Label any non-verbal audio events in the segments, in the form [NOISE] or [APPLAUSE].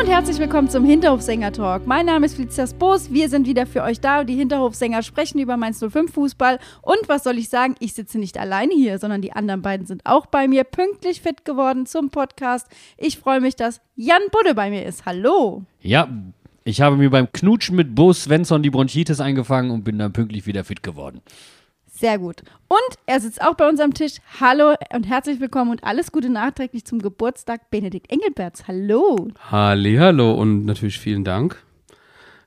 Und herzlich willkommen zum Hinterhofsänger-Talk. Mein Name ist Felicitas Boos. Wir sind wieder für euch da. Die Hinterhofsänger sprechen über Mainz 05 Fußball. Und was soll ich sagen? Ich sitze nicht alleine hier, sondern die anderen beiden sind auch bei mir pünktlich fit geworden zum Podcast. Ich freue mich, dass Jan Budde bei mir ist. Hallo. Ja, ich habe mir beim Knutschen mit Bo Svensson die Bronchitis eingefangen und bin dann pünktlich wieder fit geworden. Sehr gut. Und er sitzt auch bei uns am Tisch. Hallo und herzlich willkommen und alles Gute nachträglich zum Geburtstag Benedikt Engelberts. Hallo. Hallo und natürlich vielen Dank.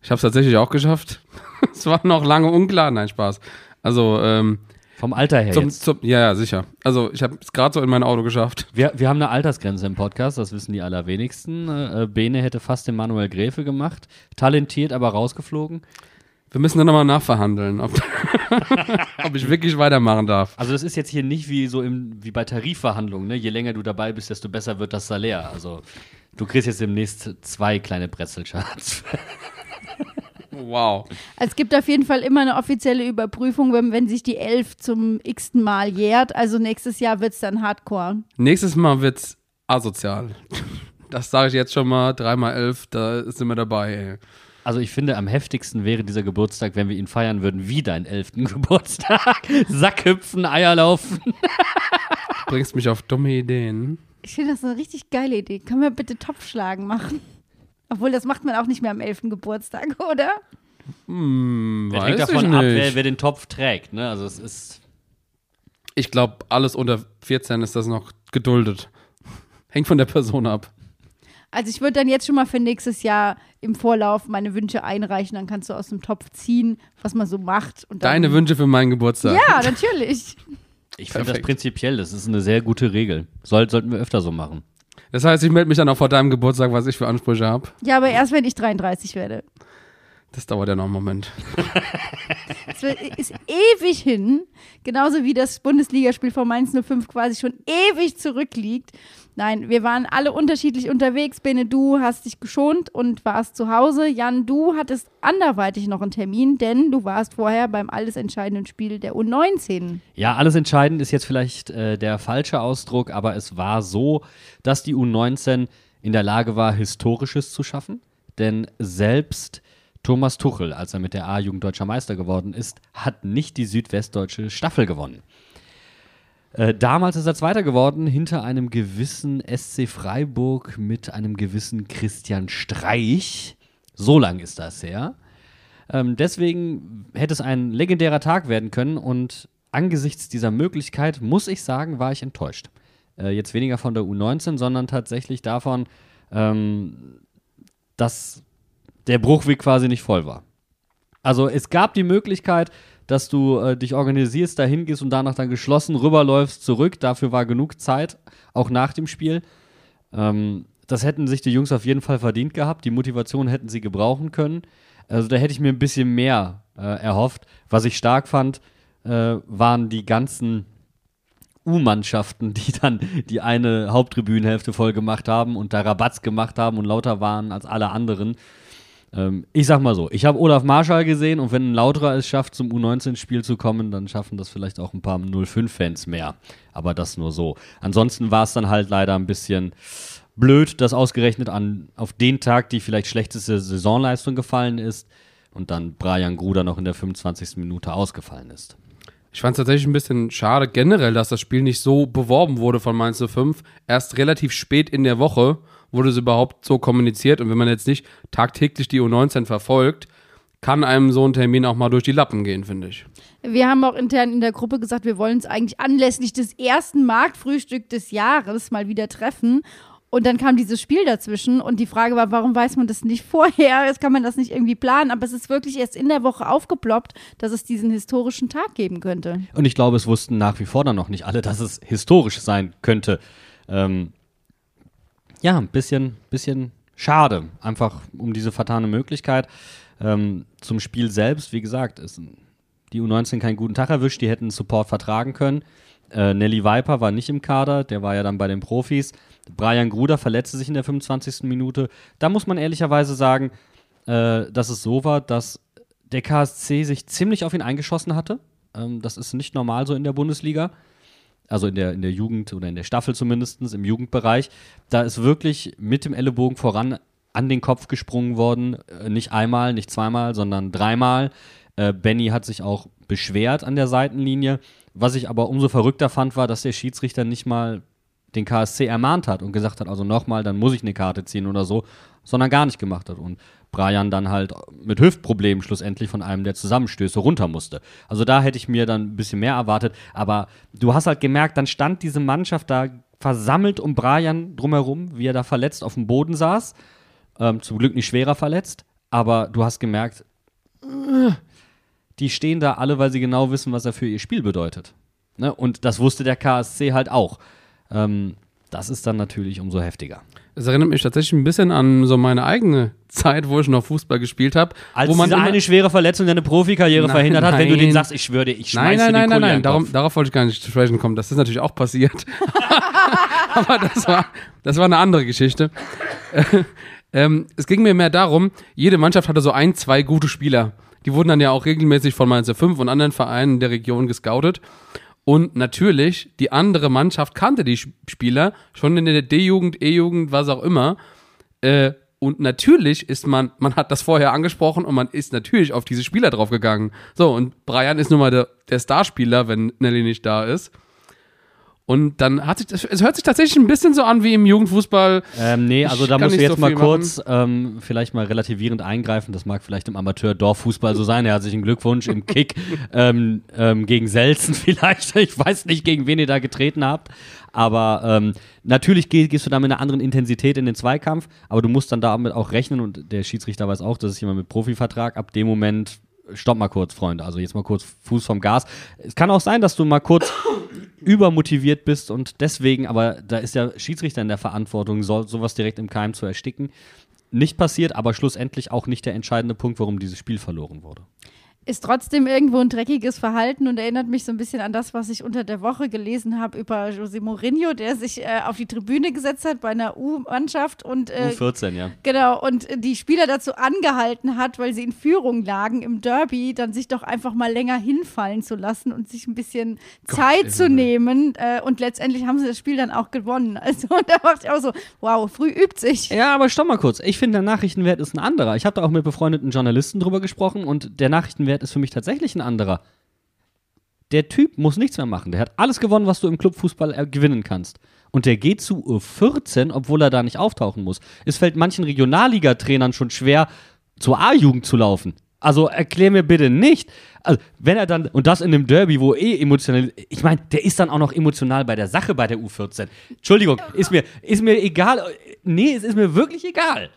Ich habe es tatsächlich auch geschafft. [LAUGHS] es war noch lange unklar. Nein, Spaß. Also, ähm, Vom Alter her zum, jetzt. zum, ja, ja, sicher. Also, ich habe es gerade so in mein Auto geschafft. Wir, wir haben eine Altersgrenze im Podcast, das wissen die allerwenigsten. Äh, Bene hätte fast den Manuel Gräfe gemacht. Talentiert, aber rausgeflogen. Wir müssen dann nochmal nachverhandeln, ob, [LAUGHS] ob ich wirklich weitermachen darf. Also das ist jetzt hier nicht wie so im, wie bei Tarifverhandlungen, ne? Je länger du dabei bist, desto besser wird das Salär. Also du kriegst jetzt demnächst zwei kleine Brezelscharts. [LAUGHS] Wow. Also Es gibt auf jeden Fall immer eine offizielle Überprüfung, wenn, wenn sich die Elf zum x-ten Mal jährt. Also nächstes Jahr wird es dann Hardcore. Nächstes Mal wird's asozial. Das sage ich jetzt schon mal. Dreimal elf, da sind wir dabei. Ey. Also ich finde, am heftigsten wäre dieser Geburtstag, wenn wir ihn feiern würden, wie deinen elften [LAUGHS] Geburtstag. Sackhüpfen, Eier laufen. Bringst mich auf dumme Ideen. Ich finde das eine richtig geile Idee. Können wir bitte Topfschlagen machen? Obwohl, das macht man auch nicht mehr am 11. Geburtstag, [LAUGHS] oder? Hm, Das weiß hängt ich davon nicht. ab, wer, wer den Topf trägt. Ne? Also es ist Ich glaube, alles unter 14 ist das noch geduldet. Hängt von der Person ab. Also ich würde dann jetzt schon mal für nächstes Jahr im Vorlauf meine Wünsche einreichen. Dann kannst du aus dem Topf ziehen, was man so macht. Und dann, Deine Wünsche für meinen Geburtstag. Ja, natürlich. [LAUGHS] Ich finde das prinzipiell, das ist eine sehr gute Regel. Soll, sollten wir öfter so machen. Das heißt, ich melde mich dann auch vor deinem Geburtstag, was ich für Ansprüche habe. Ja, aber erst wenn ich 33 werde. Das dauert ja noch einen Moment. Es ist ewig hin, genauso wie das Bundesligaspiel von Mainz 05 quasi schon ewig zurückliegt. Nein, wir waren alle unterschiedlich unterwegs. Bene, du hast dich geschont und warst zu Hause. Jan, du hattest anderweitig noch einen Termin, denn du warst vorher beim alles entscheidenden Spiel der U19. Ja, alles entscheidend ist jetzt vielleicht äh, der falsche Ausdruck, aber es war so, dass die U19 in der Lage war, Historisches zu schaffen. Denn selbst Thomas Tuchel, als er mit der A-Jugend deutscher Meister geworden ist, hat nicht die südwestdeutsche Staffel gewonnen. Äh, damals ist er Zweiter geworden hinter einem gewissen SC Freiburg mit einem gewissen Christian Streich. So lang ist das her. Ähm, deswegen hätte es ein legendärer Tag werden können und angesichts dieser Möglichkeit, muss ich sagen, war ich enttäuscht. Äh, jetzt weniger von der U19, sondern tatsächlich davon, ähm, dass der Bruchweg quasi nicht voll war. Also es gab die Möglichkeit, dass du äh, dich organisierst, dahin gehst und danach dann geschlossen rüberläufst, zurück. Dafür war genug Zeit, auch nach dem Spiel. Ähm, das hätten sich die Jungs auf jeden Fall verdient gehabt. Die Motivation hätten sie gebrauchen können. Also da hätte ich mir ein bisschen mehr äh, erhofft. Was ich stark fand, äh, waren die ganzen U-Mannschaften, die dann die eine Haupttribünenhälfte voll gemacht haben und da Rabatz gemacht haben und lauter waren als alle anderen. Ähm, ich sag mal so, ich habe Olaf Marschall gesehen und wenn ein Lauterer es schafft, zum U19-Spiel zu kommen, dann schaffen das vielleicht auch ein paar 05-Fans mehr. Aber das nur so. Ansonsten war es dann halt leider ein bisschen blöd, dass ausgerechnet an, auf den Tag die vielleicht schlechteste Saisonleistung gefallen ist und dann Brian Gruder noch in der 25. Minute ausgefallen ist. Ich fand es tatsächlich ein bisschen schade generell, dass das Spiel nicht so beworben wurde von Mainz 05. Erst relativ spät in der Woche wurde es überhaupt so kommuniziert. Und wenn man jetzt nicht tagtäglich die U19 verfolgt, kann einem so ein Termin auch mal durch die Lappen gehen, finde ich. Wir haben auch intern in der Gruppe gesagt, wir wollen uns eigentlich anlässlich des ersten Marktfrühstück des Jahres mal wieder treffen. Und dann kam dieses Spiel dazwischen und die Frage war, warum weiß man das nicht [LAUGHS] vorher? Jetzt kann man das nicht irgendwie planen, aber es ist wirklich erst in der Woche aufgeploppt, dass es diesen historischen Tag geben könnte. Und ich glaube, es wussten nach wie vor dann noch nicht alle, dass es historisch sein könnte. Ähm, ja, ein bisschen, bisschen schade, einfach um diese vertane Möglichkeit. Ähm, zum Spiel selbst, wie gesagt, ist die U19 keinen guten Tag erwischt, die hätten Support vertragen können. Äh, Nelly Viper war nicht im Kader, der war ja dann bei den Profis. Brian Gruder verletzte sich in der 25. Minute. Da muss man ehrlicherweise sagen, äh, dass es so war, dass der KSC sich ziemlich auf ihn eingeschossen hatte. Ähm, das ist nicht normal so in der Bundesliga. Also in der, in der Jugend oder in der Staffel zumindest, im Jugendbereich. Da ist wirklich mit dem Ellenbogen voran an den Kopf gesprungen worden. Äh, nicht einmal, nicht zweimal, sondern dreimal. Äh, Benny hat sich auch beschwert an der Seitenlinie. Was ich aber umso verrückter fand, war, dass der Schiedsrichter nicht mal den KSC ermahnt hat und gesagt hat, also nochmal, dann muss ich eine Karte ziehen oder so, sondern gar nicht gemacht hat. Und Brian dann halt mit Hüftproblemen schlussendlich von einem der Zusammenstöße runter musste. Also da hätte ich mir dann ein bisschen mehr erwartet. Aber du hast halt gemerkt, dann stand diese Mannschaft da versammelt um Brian drumherum, wie er da verletzt auf dem Boden saß. Ähm, zum Glück nicht schwerer verletzt. Aber du hast gemerkt, die stehen da alle, weil sie genau wissen, was er für ihr Spiel bedeutet. Ne? Und das wusste der KSC halt auch. Ähm, das ist dann natürlich umso heftiger. Es erinnert mich tatsächlich ein bisschen an so meine eigene [LAUGHS] Zeit, wo ich noch Fußball gespielt habe. Als wo man diese eine schwere Verletzung deine Profikarriere Nein, verhindert hat, wenn du nein. denen sagst, ich schwöre dir, ich schmeiße Nein, nein, nein, nein, nein, den darum, darauf wollte ich gar nicht zu sprechen kommen. Das ist natürlich auch passiert. [LAUGHS] Aber das war, das war eine andere Geschichte. [LAUGHS] ähm, es ging mir mehr darum, jede Mannschaft hatte so ein, zwei gute Spieler. Die wurden dann ja auch regelmäßig von Mainz 5 und anderen Vereinen der Region gescoutet. Und natürlich, die andere Mannschaft kannte die Spieler schon in der D-Jugend, E-Jugend, was auch immer. Äh, und natürlich ist man, man hat das vorher angesprochen und man ist natürlich auf diese Spieler draufgegangen. So, und Brian ist nun mal der, der Starspieler, wenn Nelly nicht da ist. Und dann hat sich, es hört sich tatsächlich ein bisschen so an wie im Jugendfußball. Ähm, nee, also Ich da musst du jetzt so mal kurz ähm, vielleicht mal relativierend eingreifen. Das mag vielleicht im Amateur-Dorffußball so sein. Herzlichen Glückwunsch im Kick [LAUGHS] ähm, ähm, gegen Selzen [LAUGHS] vielleicht. Ich weiß nicht, gegen wen ihr da getreten habt. Aber ähm, natürlich geh, gehst du da mit einer anderen Intensität in den Zweikampf, aber du musst dann damit auch rechnen und der Schiedsrichter weiß auch, das ist jemand mit Profivertrag. Ab dem Moment, stopp mal kurz, Freunde. Also jetzt mal kurz Fuß vom Gas. Es kann auch sein, dass du mal kurz übermotiviert bist und deswegen, aber da ist der Schiedsrichter in der Verantwortung, soll sowas direkt im Keim zu ersticken. Nicht passiert, aber schlussendlich auch nicht der entscheidende Punkt, warum dieses Spiel verloren wurde. Ist trotzdem irgendwo ein dreckiges Verhalten und erinnert mich so ein bisschen an das, was ich unter der Woche gelesen habe über José Mourinho, der sich äh, auf die Tribüne gesetzt hat bei einer U-Mannschaft und äh, U14, ja. Genau, und die Spieler dazu angehalten hat, weil sie in Führung lagen im Derby, dann sich doch einfach mal länger hinfallen zu lassen und sich ein bisschen Zeit zu nehmen. Äh, und letztendlich haben sie das Spiel dann auch gewonnen. [LAUGHS] Also da dachte ich auch so, wow, früh übt sich. Ja, aber stopp mal kurz. Ich finde, der Nachrichtenwert ist ein anderer. Ich habe da auch mit befreundeten Journalisten drüber gesprochen und der Nachrichtenwert ist für mich tatsächlich ein anderer. Der Typ muss nichts mehr machen. Der hat alles gewonnen, was du im Clubfußball äh, gewinnen kannst. Und der geht zu U14, obwohl er da nicht auftauchen muss. Es fällt manchen Regionalliga-Trainern schon schwer, zur A-Jugend zu laufen. Also erklär mir bitte nicht. Also, wenn er dann, und das in einem Derby, wo eh emotional, ich meine, der ist dann auch noch emotional bei der Sache bei der U14. Entschuldigung, ist mir, ist mir egal. Nee, es ist mir wirklich egal.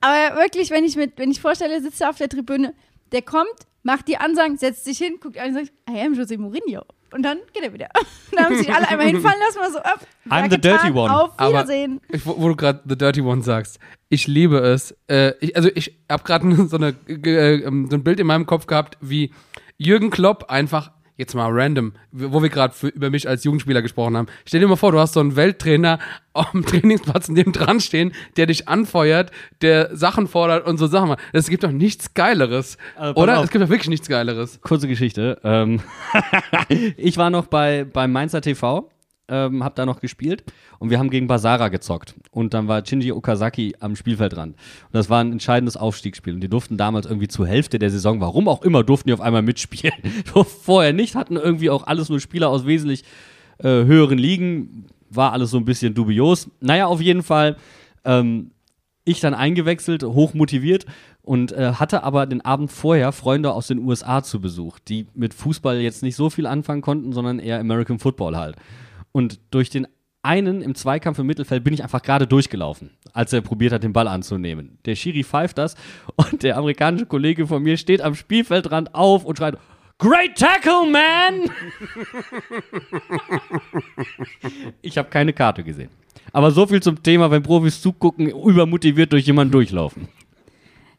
Aber wirklich, wenn ich, mit, wenn ich vorstelle, sitzt er auf der Tribüne, der kommt, macht die Ansagen, setzt sich hin, guckt an und sagt, I am José Mourinho. Und dann geht er wieder. [LAUGHS] dann haben sich alle einmal hinfallen lassen, mal so, ab, I'm the getan, dirty one. Auf Aber Wiedersehen. ich, wo, wo du gerade The Dirty One sagst, ich liebe es. Äh, ich, also ich habe gerade [LAUGHS] so, eine, äh, ähm, so ein Bild in meinem Kopf gehabt, wie Jürgen Klopp einfach, jetzt mal random, wo wir gerade über mich als Jugendspieler gesprochen haben. Stell dir mal vor, du hast so einen Welttrainer am [LAUGHS] Trainingsplatz neben dran stehen, der dich anfeuert, der Sachen fordert und so Sachen. macht. Es gibt doch nichts Geileres. Also, oder? auf. Es gibt doch wirklich nichts Geileres. Kurze Geschichte. Ähm [LAUGHS] ich war noch bei, bei Mainzer TV, ähm, hab da noch gespielt und wir haben gegen Basara gezockt. Und dann war Shinji Okazaki am Spielfeldrand. Und das war ein entscheidendes Aufstiegsspiel. Und die durften damals irgendwie zur Hälfte der Saison, warum auch immer, durften die auf einmal mitspielen. [LAUGHS] Vorher nicht, hatten irgendwie auch alles nur Spieler aus wesentlich äh, höheren Ligen. War alles so ein bisschen dubios. Naja, auf jeden Fall. Ähm, ich dann eingewechselt, hoch motiviert und äh, hatte aber den Abend vorher Freunde aus den USA zu Besuch, die mit Fußball jetzt nicht so viel anfangen konnten, sondern eher American Football halt. Und durch den einen im Zweikampf im Mittelfeld bin ich einfach gerade durchgelaufen, als er probiert hat, den Ball anzunehmen. Der Schiri pfeift das und der amerikanische Kollege von mir steht am Spielfeldrand auf und schreit, Great tackle, man! ich habe keine Karte gesehen. Aber so viel zum Thema, wenn Profis zugucken, übermotiviert durch jemanden durchlaufen.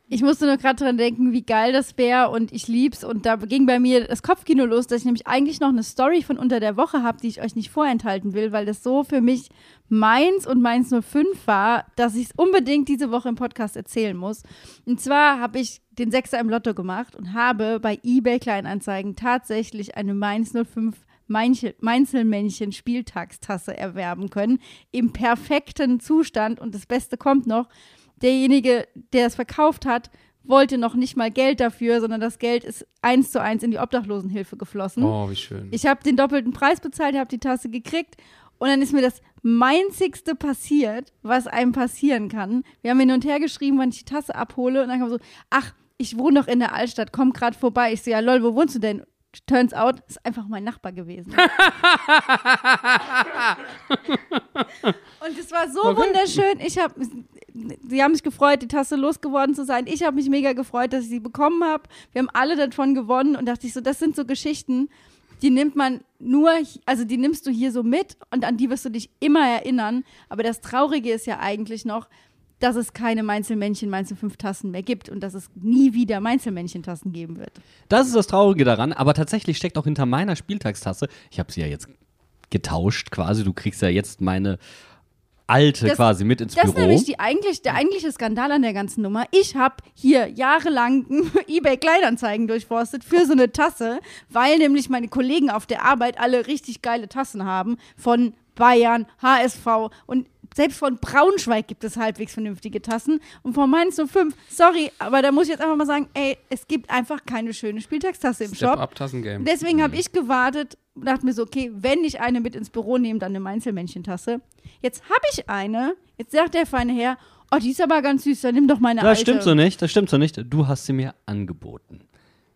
Ich musste nur gerade dran denken, wie geil das wäre und ich lieb's. Und da ging bei mir das Kopfkino los, dass ich nämlich eigentlich noch eine Story von unter der Woche habe, die ich euch nicht vorenthalten will, weil das so für mich meins und meins 05 war, dass ich es unbedingt diese Woche im Podcast erzählen muss. Und zwar habe ich den Sechser im Lotto gemacht und habe bei eBay Kleinanzeigen tatsächlich eine Mainz 05 Mainzelmännchen Spieltagstasse erwerben können. Im perfekten Zustand. Und das Beste kommt noch derjenige, der es verkauft hat, wollte noch nicht mal Geld dafür, sondern das Geld ist eins zu eins in die Obdachlosenhilfe geflossen. Oh, wie schön. Ich habe den doppelten Preis bezahlt, habe die Tasse gekriegt und dann ist mir das Meinzigste passiert, was einem passieren kann. Wir haben hin und her geschrieben, wann ich die Tasse abhole und dann kam so, ach, ich wohne doch in der Altstadt, komm gerade vorbei. Ich so, ja lol, wo wohnst du denn? Turns out, ist einfach mein Nachbar gewesen. [LAUGHS] und es war so Okay. wunderschön. Ich habe, sie haben sich gefreut, die Tasse losgeworden zu sein. Ich habe mich mega gefreut, dass ich sie bekommen habe. Wir haben alle davon gewonnen und dachte ich so, das sind so Geschichten, die nimmt man nur, also die nimmst du hier so mit und an die wirst du dich immer erinnern. Aber das Traurige ist ja eigentlich noch, dass es keine Mainzelmännchen, Mainzel 5 Tassen mehr gibt und dass es nie wieder Mainzelmännchen-Tassen geben wird. Das ist das Traurige daran, aber tatsächlich steckt auch hinter meiner Spieltagstasse, ich habe sie ja jetzt getauscht quasi, du kriegst ja jetzt meine alte Das- quasi mit ins Das ist Büro. nämlich die eigentlich, der eigentliche Skandal an der ganzen Nummer. Ich habe hier jahrelang [LAUGHS] eBay Kleinanzeigen durchforstet für so eine Tasse, weil nämlich meine Kollegen auf der Arbeit alle richtig geile Tassen haben von Bayern, HSV und selbst von Braunschweig gibt es halbwegs vernünftige Tassen und von Mainz 05, sorry, aber da muss ich jetzt einfach mal sagen, ey, es gibt einfach keine schöne Spieltagstasse im Step Shop. up Tassengame. Deswegen habe ich gewartet und dachte mir so, okay, wenn ich eine mit ins Büro nehme, dann eine Mainzelmännchentasse. Jetzt habe ich eine. Jetzt sagt der feine Herr, oh, die ist aber ganz süß, dann nimm doch meine das alte. stimmt so nicht, das stimmt so nicht. Du hast sie mir angeboten.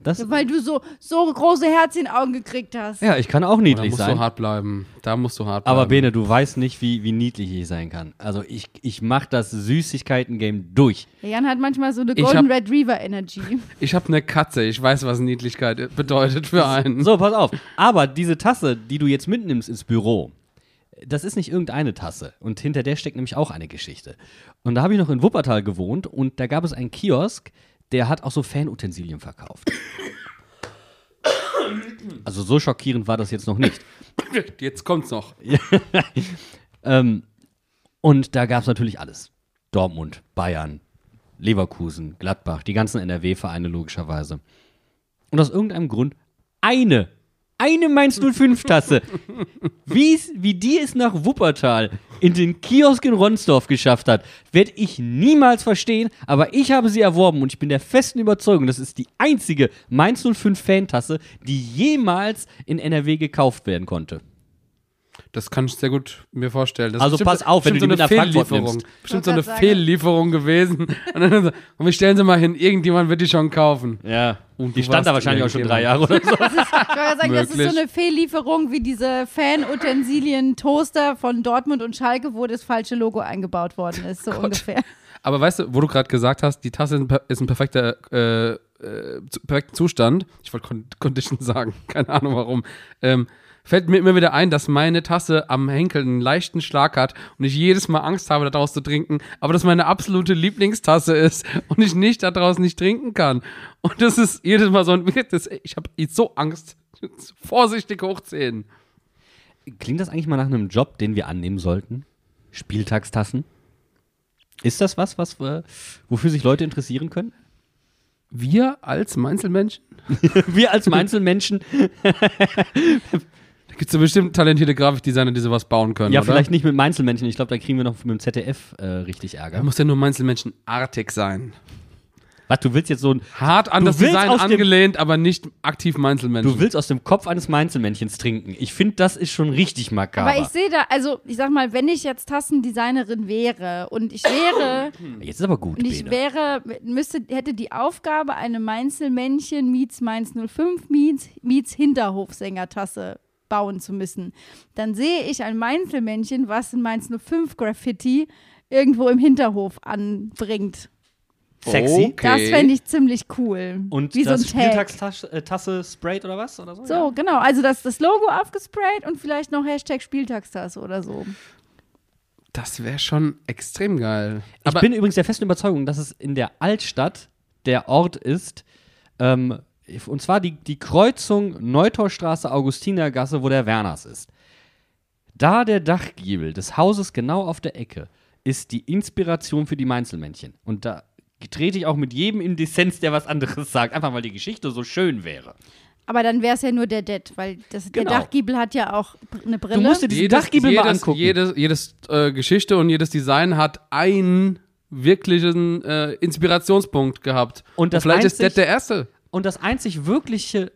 Das, Weil du so, so große Herz in den Augen gekriegt hast. ja, ich kann auch da niedlich musst sein. du hart bleiben. Da musst du hart bleiben. Aber Bene, du weißt nicht, wie, wie niedlich ich sein kann. Also ich, ich mache das Süßigkeiten-Game durch. Der Jan hat manchmal so eine Golden hab- Retriever Energy. [LAUGHS] Ich habe eine Katze. Ich weiß, was Niedlichkeit bedeutet für einen. So, pass auf. Aber diese Tasse, die du jetzt mitnimmst ins Büro, das ist nicht irgendeine Tasse. Und hinter der steckt nämlich auch eine Geschichte. Und da habe ich noch in Wuppertal gewohnt und da gab es einen Kiosk, der hat auch so Fanutensilien verkauft. Also so schockierend war das jetzt noch nicht. Jetzt kommt's noch. [LAUGHS] Ähm, und da gab es natürlich alles. Dortmund, Bayern, Leverkusen, Gladbach, die ganzen NRW-Vereine logischerweise. Und aus irgendeinem Grund eine, eine Mainz 05-Tasse. Wie's- wie die es nach Wuppertal in den Kiosk in Ronsdorf geschafft hat, werde ich niemals verstehen, aber ich habe sie erworben und ich bin der festen Überzeugung, das ist die einzige Mainz 05-Fantasse, die jemals in NRW gekauft werden konnte. Das kann ich sehr gut mir vorstellen. Das ist Also bestimmt- pass auf, wenn du die so mit eine Frankfurt Fehllieferung. nimmst. Bestimmt so eine sagen. Fehllieferung gewesen. Und dann so, und wir stellen sie mal hin, irgendjemand wird die schon kaufen. Ja, Und die stand da wahrscheinlich auch schon drei. Jahre oder so. Ich wollte sagen, das ist so eine Fehllieferung wie diese Fan-Utensilien-Toaster von Dortmund und Schalke, wo das falsche Logo eingebaut worden ist, so ungefähr. Aber weißt du, wo du gerade gesagt hast, die Tasse ist ein, per- ist ein perfekter, äh, äh, perfekter Zustand. Ich wollte Con Condition sagen, [LAUGHS] keine Ahnung warum. Ähm, fällt mir immer wieder ein, dass meine Tasse am Henkel einen leichten Schlag hat und ich jedes Mal Angst habe, daraus zu trinken, aber dass meine absolute Lieblingstasse ist und ich nicht daraus nicht trinken kann. Und das ist jedes Mal so ein, ich habe so Angst. [LAUGHS] Vorsichtig hochziehen. Klingt das eigentlich mal nach einem Job, den wir annehmen sollten? Spieltagstassen? Ist das was, was wir, wofür sich Leute interessieren können? Wir als Einzelmenschen, [LAUGHS] wir als Einzelmenschen, da [LAUGHS] gibt es bestimmt talentierte Grafikdesigner, die sowas bauen können. ja, oder? vielleicht nicht mit Einzelmenschen. Ich glaube, da kriegen wir noch mit dem ZDF äh, richtig Da Ärger. muss ja nur Einzelmenschenartig sein. Was, du willst jetzt so ein, Hart an Du das Design angelehnt, aber nicht aktiv Einzelmenschen. du willst aus dem Kopf eines Einzelmännchens trinken. Ich finde, das ist schon richtig makaber. Aber ich sehe da, also ich sag mal, wenn ich jetzt Tassendesignerin wäre und ich wäre, jetzt ist aber gut, und ich Bene. wäre, müsste, hätte die Aufgabe, eine Mainzelmännchen meets Mainz 05 meets, meets Hinterhofsängertasse bauen zu müssen. Dann sehe ich ein Mainzelmännchen, was ein Mainz 05 Graffiti irgendwo im Hinterhof anbringt. Sexy. Okay. Das fände ich ziemlich cool. Und Wie so das ein Tag. Spieltagstasse äh, Tasse sprayt oder was? Oder so? So, Ja. genau. Also das, das Logo aufgesprayt und vielleicht noch Hashtag Spieltagstasse oder so. Das wäre schon extrem geil. Ich bin übrigens der festen Überzeugung, dass es in der Altstadt der Ort ist, ähm, und zwar die, die Kreuzung Neutorstraße, Augustinergasse, wo der Werners ist. Da der Dachgiebel des Hauses genau auf der Ecke ist die Inspiration für die Mainzelmännchen. Und da trete ich auch mit jedem in Dissens, der was anderes sagt, einfach weil die Geschichte so schön wäre. Aber dann wäre es ja nur der Dead, weil das, Genau. der Dachgiebel hat ja auch eine Brille. Du musst dir diesen Dachgiebel jedes, mal angucken. Jedes, jedes äh, Geschichte und jedes Design hat einen wirklichen äh, Inspirationspunkt gehabt. Und das vielleicht ist das der erste. Und das einzig wirkliche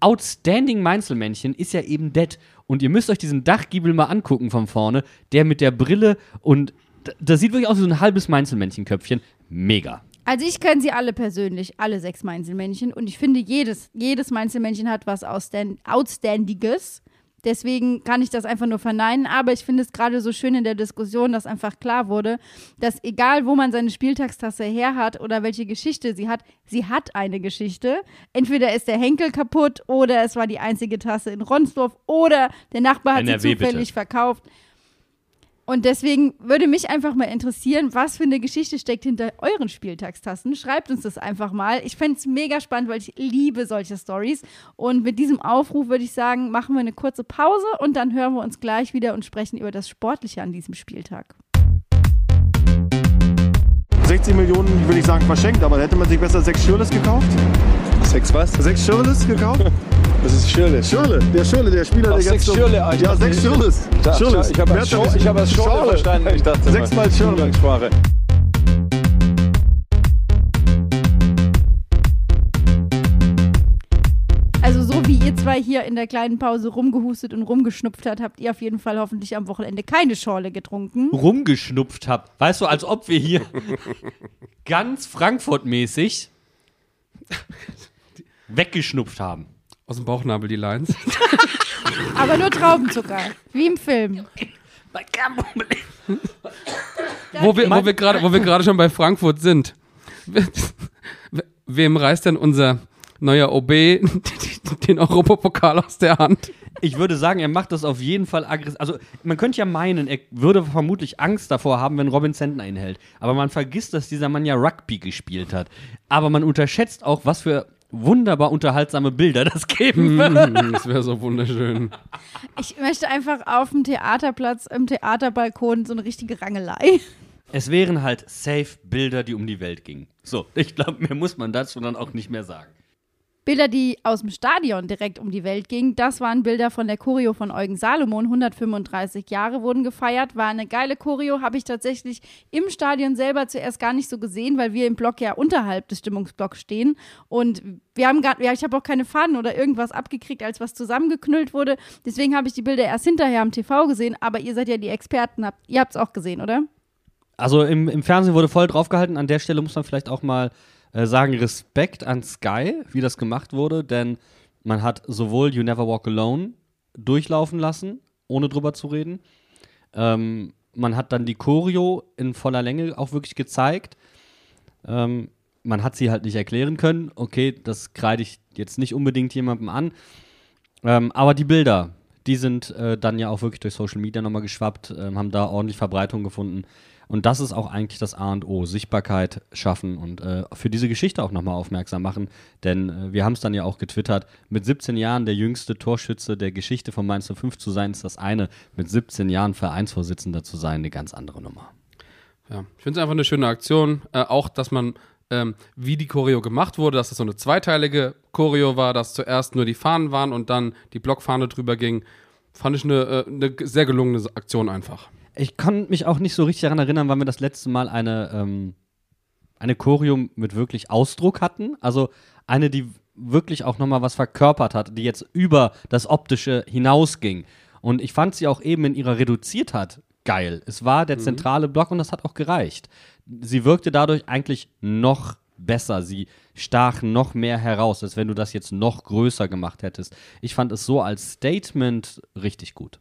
outstanding Mainzelmännchen ist ja eben Dead. Und ihr müsst euch diesen Dachgiebel mal angucken von vorne. Der mit der Brille und das sieht wirklich aus wie so ein halbes Mainzelmännchenköpfchen. Mega. Also ich kenne sie alle persönlich, alle sechs Mainzelmännchen. Und ich finde, jedes, jedes Mainzelmännchen hat was Outstand Outstandiges. Deswegen kann ich das einfach nur verneinen. Aber ich finde es gerade so schön in der Diskussion, dass einfach klar wurde, dass egal, wo man seine Spieltagstasse her hat oder welche Geschichte sie hat, sie hat eine Geschichte. Entweder ist der Henkel kaputt oder es war die einzige Tasse in Ronsdorf oder der Nachbar hat NRW sie bitte. zufällig verkauft. Und deswegen würde mich einfach mal interessieren, was für eine Geschichte steckt hinter euren Spieltagstassen. Schreibt uns das einfach mal. Ich fände es mega spannend, weil ich liebe solche Stories. Und mit diesem Aufruf würde ich sagen, machen wir eine kurze Pause und dann hören wir uns gleich wieder und sprechen über das Sportliche an diesem Spieltag. 60 Millionen, würde ich sagen, verschenkt, aber hätte man sich besser sechs Schirles gekauft? Sechs was? Sechs Schirles gekauft? [LAUGHS] Das ist Schirle. Schirle, der Schirle, der Spieler, Ach, der sechs ganz Schirle, ah, ich Ja, sechs Schirles. Da- Schirles. Ich habe das- ich habe als Schorle Schorle. verstanden. Ich dachte Sechsmal Schirle. Umgangssprache. Also so wie ihr zwei hier in der kleinen Pause rumgehustet und rumgeschnupft habt, habt ihr auf jeden Fall hoffentlich am Wochenende keine Schorle getrunken. Rumgeschnupft hab. Weißt du, als ob wir hier [LAUGHS] ganz Frankfurt-mäßig [LAUGHS] weggeschnupft haben. Aus dem Bauchnabel die Lines. [LAUGHS] Aber nur Traubenzucker, wie im Film. wo wir, wo wir gerade, wo wir gerade schon bei Frankfurt sind. [LAUGHS] Wem reißt denn unser neuer OB [LAUGHS] den Europapokal aus der Hand? Ich würde sagen, er macht das auf jeden Fall aggressiv. Also, man könnte ja meinen, er würde vermutlich Angst davor haben, wenn Robin Sentner ihn hält. Aber man vergisst, dass dieser Mann ja Rugby gespielt hat. Aber man unterschätzt auch, was für wunderbar unterhaltsame Bilder das geben wird. [LAUGHS] Das wäre so wunderschön. Ich möchte einfach auf dem Theaterplatz, im Theaterbalkon so eine richtige Rangelei. Es wären halt safe Bilder, die um die Welt gingen. So, ich glaube, mehr muss man dazu dann auch nicht mehr sagen. Bilder, die aus dem Stadion direkt um die Welt gingen, das waren Bilder von der Choreo von Eugen Salomon. 135 Jahre wurden gefeiert, war eine geile Choreo, habe ich tatsächlich im Stadion selber zuerst gar nicht so gesehen, weil wir im Block ja unterhalb des Stimmungsblocks stehen und wir haben gar, ja, ich habe auch keine Fahnen oder irgendwas abgekriegt, als was zusammengeknüllt wurde. Deswegen habe ich die Bilder erst hinterher am TV gesehen, aber ihr seid ja die Experten, habt, ihr habt es auch gesehen, oder? Also im, im Fernsehen wurde voll draufgehalten. An der Stelle muss man vielleicht auch mal äh, sagen, Respekt an Sky, wie das gemacht wurde, denn man hat sowohl You Never Walk Alone durchlaufen lassen, ohne drüber zu reden. Ähm, man hat dann die Choreo in voller Länge auch wirklich gezeigt. Ähm, man hat sie halt nicht erklären können. Okay, das kreide ich jetzt nicht unbedingt jemandem an. Ähm, aber die Bilder, die sind äh, dann ja auch wirklich durch Social Media nochmal geschwappt, ähm, haben da ordentlich Verbreitung gefunden. Und das ist auch eigentlich das A und O, Sichtbarkeit schaffen und äh, für diese Geschichte auch nochmal aufmerksam machen. Denn äh, wir haben es dann ja auch getwittert, mit 17 Jahren der jüngste Torschütze der Geschichte von Mainz 05 zu sein, ist das eine. Mit 17 Jahren Vereinsvorsitzender zu sein, eine ganz andere Nummer. Ja, ich finde es einfach eine schöne Aktion. Äh, auch, dass man, ähm, wie die Choreo gemacht wurde, dass das so eine zweiteilige Choreo war, dass zuerst nur die Fahnen waren und dann die Blockfahne drüber ging. Fand ich eine, äh, eine sehr gelungene Aktion einfach. Ich kann mich auch nicht so richtig daran erinnern, wann wir das letzte Mal eine, ähm, eine Choreo mit wirklich Ausdruck hatten. Also eine, die wirklich auch nochmal was verkörpert hat, die jetzt über das Optische hinausging. Und ich fand sie auch eben in ihrer Reduziertheit geil. Es war der zentrale Block und das hat auch gereicht. Sie wirkte dadurch eigentlich noch besser. Sie stachen noch mehr heraus, als wenn du das jetzt noch größer gemacht hättest. Ich fand es so als Statement richtig gut.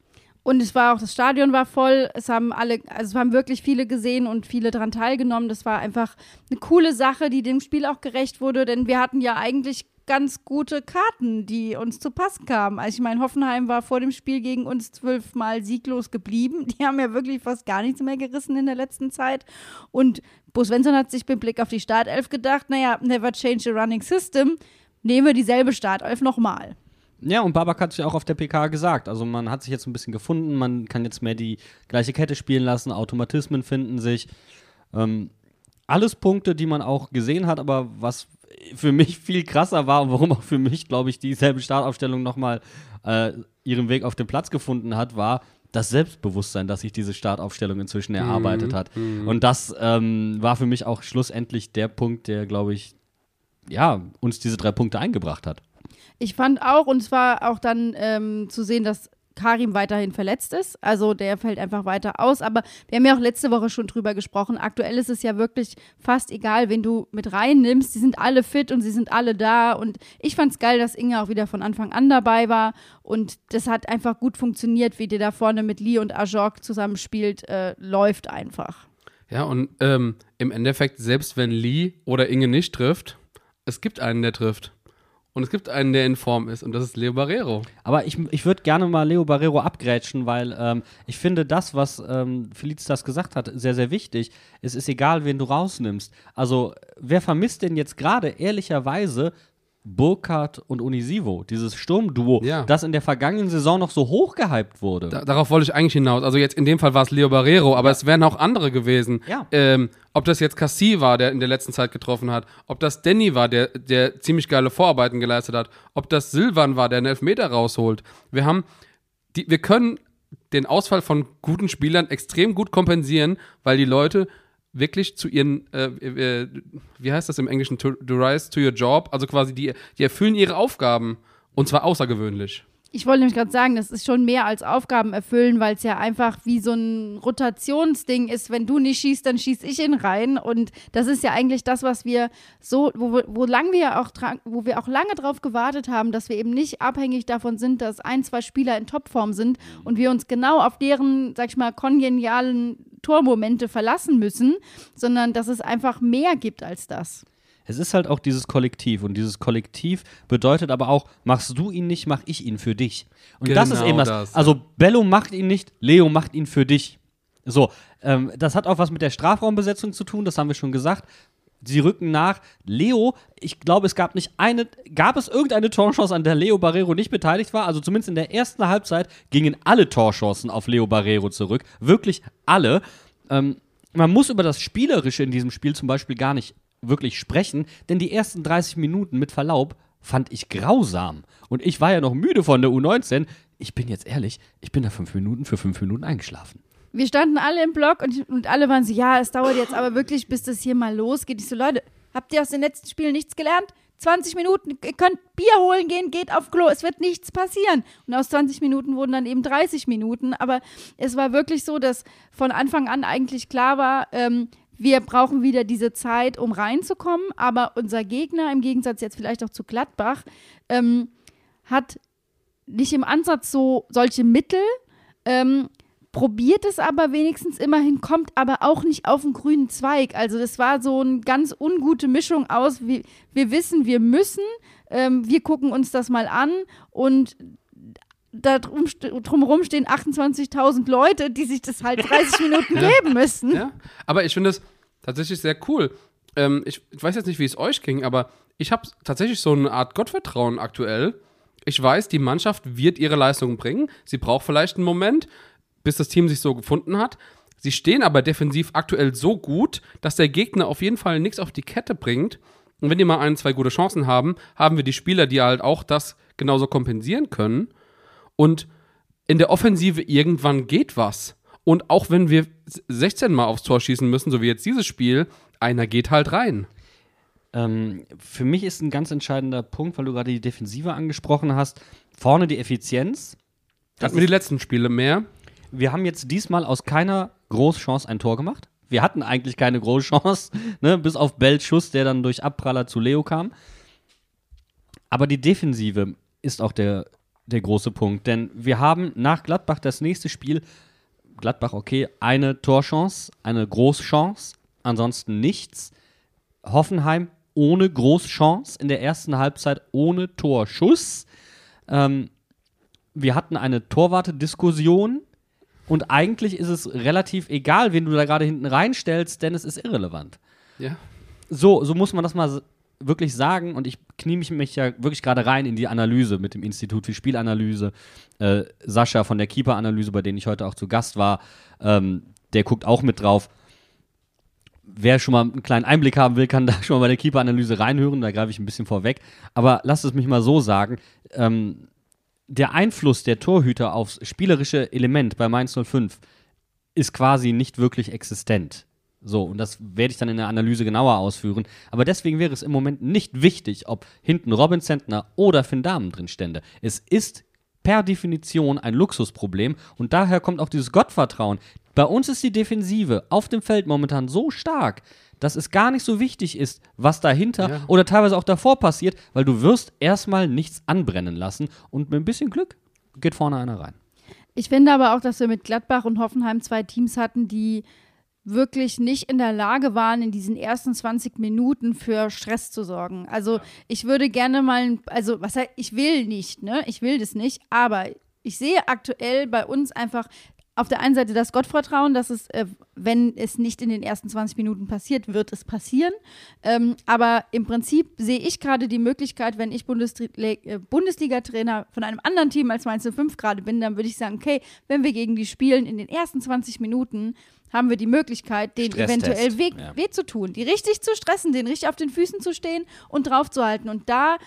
Und es war auch, das Stadion war voll, es haben alle, also es haben wirklich viele gesehen und viele daran teilgenommen. Das war einfach eine coole Sache, die dem Spiel auch gerecht wurde, denn wir hatten ja eigentlich ganz gute Karten, die uns zu Pass kamen. Also ich meine, Hoffenheim war vor dem Spiel gegen uns zwölfmal sieglos geblieben. Die haben ja wirklich fast gar nichts mehr gerissen in der letzten Zeit. Und Bo Svensson hat sich mit Blick auf die Startelf gedacht, naja, never change a running system. Nehmen wir dieselbe Startelf nochmal. Ja, und Babak hat es ja auch auf der PK gesagt. Also man hat sich jetzt ein bisschen gefunden, man kann jetzt mehr die gleiche Kette spielen lassen, Automatismen finden sich. Ähm, alles Punkte, die man auch gesehen hat, aber was für mich viel krasser war und warum auch für mich, glaube ich, dieselbe Startaufstellung nochmal äh, ihren Weg auf den Platz gefunden hat, war das Selbstbewusstsein, das sich diese Startaufstellung inzwischen erarbeitet hat. Und das ähm, war für mich auch schlussendlich der Punkt, der, glaube ich, ja, uns diese drei Punkte eingebracht hat. Ich fand auch, und es war auch dann ähm, zu sehen, dass Karim weiterhin verletzt ist. Also der fällt einfach weiter aus. Aber wir haben ja auch letzte Woche schon drüber gesprochen. Aktuell ist es ja wirklich fast egal, wen du mit reinnimmst. Sie sind alle fit und sie sind alle da. Und ich fand es geil, dass Inge auch wieder von Anfang an dabei war. Und das hat einfach gut funktioniert, wie die da vorne mit Lee und Ajok zusammenspielt. Äh, läuft einfach. Ja, und ähm, im Endeffekt, selbst wenn Lee oder Inge nicht trifft, es gibt einen, der trifft. Und es gibt einen, der in Form ist, und das ist Leo Barrero. Aber ich, ich würde gerne mal Leo Barrero abgrätschen, weil ähm, ich finde das, was ähm, Felicitas gesagt hat, sehr, sehr wichtig. Es ist egal, wen du rausnimmst. Also, wer vermisst denn jetzt gerade ehrlicherweise Burkhardt und Unisivo, dieses Sturmduo, Ja. das in der vergangenen Saison noch so hoch gehypt wurde? Da, darauf wollte ich eigentlich hinaus. Also jetzt in dem Fall war es Leo Barrero, aber es wären auch andere gewesen. Ja. Ähm, ob das jetzt Cassie war, der in der letzten Zeit getroffen hat, ob das Danny war, der, der ziemlich geile Vorarbeiten geleistet hat, ob das Silvan war, der einen Elfmeter rausholt. Wir haben, die, wir können den Ausfall von guten Spielern extrem gut kompensieren, weil die Leute wirklich zu ihren, äh, äh, wie heißt das im Englischen, to, to rise to your job, also quasi die, die erfüllen ihre Aufgaben und zwar außergewöhnlich. Ich wollte nämlich gerade sagen, das ist schon mehr als Aufgaben erfüllen, weil es ja einfach wie so ein Rotationsding ist. Wenn du nicht schießt, dann schieß ich ihn rein. Und das ist ja eigentlich das, was wir so, wo, wir- wo lang wir ja auch dran, wo wir auch lange drauf gewartet haben, dass wir eben nicht abhängig davon sind, dass ein, zwei Spieler in Topform sind und wir uns genau auf deren, sag ich mal, kongenialen Tormomente verlassen müssen, sondern dass es einfach mehr gibt als das. Es ist halt auch dieses Kollektiv und dieses Kollektiv bedeutet aber auch, machst du ihn nicht, mach ich ihn für dich. Und das ist Genau eben das. das, ja. Also Bello macht ihn nicht, Leo macht ihn für dich. So, ähm, das hat auch was mit der Strafraumbesetzung zu tun, das haben wir schon gesagt. Sie rücken nach. Leo, ich glaube, es gab nicht eine, gab es irgendeine Torchance, an der Leo Barrero nicht beteiligt war? Also zumindest in der ersten Halbzeit gingen alle Torchancen auf Leo Barrero zurück. Wirklich alle. Ähm, man muss über das Spielerische in diesem Spiel zum Beispiel gar nicht wirklich sprechen, denn die ersten 30 Minuten mit Verlaub fand ich grausam. Und ich war ja noch müde von der U19. Ich bin jetzt ehrlich, ich bin da fünf Minuten für fünf Minuten eingeschlafen. Wir standen alle im Block und, und alle waren so, ja, es dauert jetzt aber wirklich, bis das hier mal losgeht. Ich so, Leute, habt ihr aus den letzten Spielen nichts gelernt? 20 Minuten, ihr könnt Bier holen gehen, geht auf Klo, es wird nichts passieren. Und aus 20 Minuten wurden dann eben 30 Minuten. Aber es war wirklich so, dass von Anfang an eigentlich klar war, ähm, wir brauchen wieder diese Zeit, um reinzukommen. Aber unser Gegner, im Gegensatz jetzt vielleicht auch zu Gladbach, ähm, hat nicht im Ansatz so solche Mittel, ähm, probiert es aber wenigstens immerhin, kommt aber auch nicht auf den grünen Zweig. Also das war so eine ganz ungute Mischung aus, wir, wir wissen, wir müssen, ähm, wir gucken uns das mal an und da drum, drumherum stehen 28.000 Leute, die sich das halt 30 [LAUGHS] Minuten geben müssen. Ja? Aber ich finde es tatsächlich sehr cool. Ähm, ich, ich weiß jetzt nicht, wie es euch ging, aber ich habe tatsächlich so eine Art Gottvertrauen aktuell. Ich weiß, die Mannschaft wird ihre Leistungen bringen. Sie braucht vielleicht einen Moment, bis das Team sich so gefunden hat. Sie stehen aber defensiv aktuell so gut, dass der Gegner auf jeden Fall nichts auf die Kette bringt. Und wenn die mal ein, zwei gute Chancen haben, haben wir die Spieler, die halt auch das genauso kompensieren können. Und in der Offensive irgendwann geht was. Und auch wenn wir 16 Mal aufs Tor schießen müssen, so wie jetzt dieses Spiel, einer geht halt rein. Ähm, für mich ist ein ganz entscheidender Punkt, weil du gerade die Defensive angesprochen hast, vorne die Effizienz. Hatten wir die letzten Spiele mehr. Wir haben jetzt diesmal aus keiner Großchance ein Tor gemacht. Wir hatten eigentlich keine große Chance, [LAUGHS] ne? bis auf Bells Schuss, der dann durch Abpraller zu Leo kam. Aber die Defensive ist auch der, der große Punkt, denn wir haben nach Gladbach das nächste Spiel, Gladbach, okay, eine Torchance, eine Großchance, ansonsten nichts. Hoffenheim ohne Großchance in der ersten Halbzeit ohne Torschuss. Ähm, wir hatten eine Torwarte-Diskussion und eigentlich ist es relativ egal, wen du da gerade hinten reinstellst, denn es ist irrelevant. Ja. So, so muss man das mal wirklich sagen und ich knie mich, mich ja wirklich gerade rein in die Analyse mit dem Institut für Spielanalyse. Äh, Sascha von der Keeper-Analyse, bei denen ich heute auch zu Gast war, ähm, der guckt auch mit drauf. Wer schon mal einen kleinen Einblick haben will, kann da schon mal bei der Keeper-Analyse reinhören, da greife ich ein bisschen vorweg. Aber lasst es mich mal so sagen, ähm, der Einfluss der Torhüter aufs spielerische Element bei Mainz 05 ist quasi nicht wirklich existent. So, und das werde ich dann in der Analyse genauer ausführen. Aber deswegen wäre es im Moment nicht wichtig, ob hinten Robin Zentner oder Finn Dahmen drin stände. Es ist per Definition ein Luxusproblem und daher kommt auch dieses Gottvertrauen. Bei uns ist die Defensive auf dem Feld momentan so stark, dass es gar nicht so wichtig ist, was dahinter Ja. oder teilweise auch davor passiert, weil du wirst erstmal nichts anbrennen lassen und mit ein bisschen Glück geht vorne einer rein. Ich finde aber auch, dass wir mit Gladbach und Hoffenheim zwei Teams hatten, die wirklich nicht in der Lage waren, in diesen ersten 20 Minuten für Stress zu sorgen. Also ich würde gerne mal, also was heißt, ich will nicht, ne? Ich will das nicht, aber ich sehe aktuell bei uns einfach auf der einen Seite das Gottvertrauen, dass es, äh, wenn es nicht in den ersten 20 Minuten passiert, wird es passieren. Ähm, aber im Prinzip sehe ich gerade die Möglichkeit, wenn ich äh, Bundesliga-Trainer von einem anderen Team als Mainz 05 gerade bin, dann würde ich sagen, okay, wenn wir gegen die spielen in den ersten 20 Minuten, haben wir die Möglichkeit, den Stresstest, eventuell weh, ja. weh zu tun, die richtig zu stressen, den richtig auf den Füßen zu stehen und drauf zu halten. Und da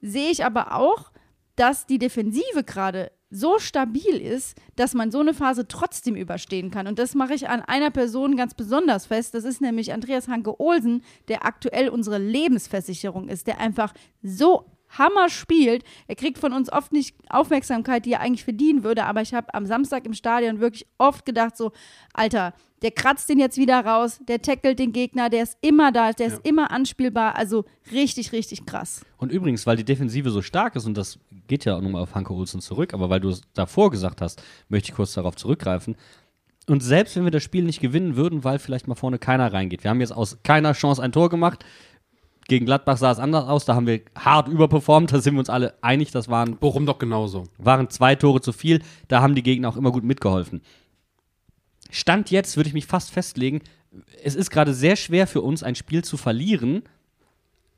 sehe ich aber auch, dass die Defensive gerade so stabil ist, dass man so eine Phase trotzdem überstehen kann. Und das mache ich an einer Person ganz besonders fest. Das ist nämlich Andreas Hanke-Olsen, der aktuell unsere Lebensversicherung ist, der einfach so Hammer spielt. Er kriegt von uns oft nicht Aufmerksamkeit, die er eigentlich verdienen würde, aber ich habe am Samstag im Stadion wirklich oft gedacht so, Alter, der kratzt den jetzt wieder raus, der tackelt den Gegner, der ist immer da, der ist immer anspielbar, also richtig, richtig krass. Und übrigens, weil die Defensive so stark ist, und das geht ja auch nochmal auf Hanke Olsen zurück, aber weil du es davor gesagt hast, möchte ich kurz darauf zurückgreifen. Und selbst wenn wir das Spiel nicht gewinnen würden, weil vielleicht mal vorne keiner reingeht. Wir haben jetzt aus keiner Chance ein Tor gemacht. Gegen Gladbach sah es anders aus, da haben wir hart überperformt, da sind wir uns alle einig, das waren, Bochum doch genauso. waren zwei Tore zu viel, da haben die Gegner auch immer gut mitgeholfen. Stand jetzt würde ich mich fast festlegen, es ist gerade sehr schwer für uns, ein Spiel zu verlieren,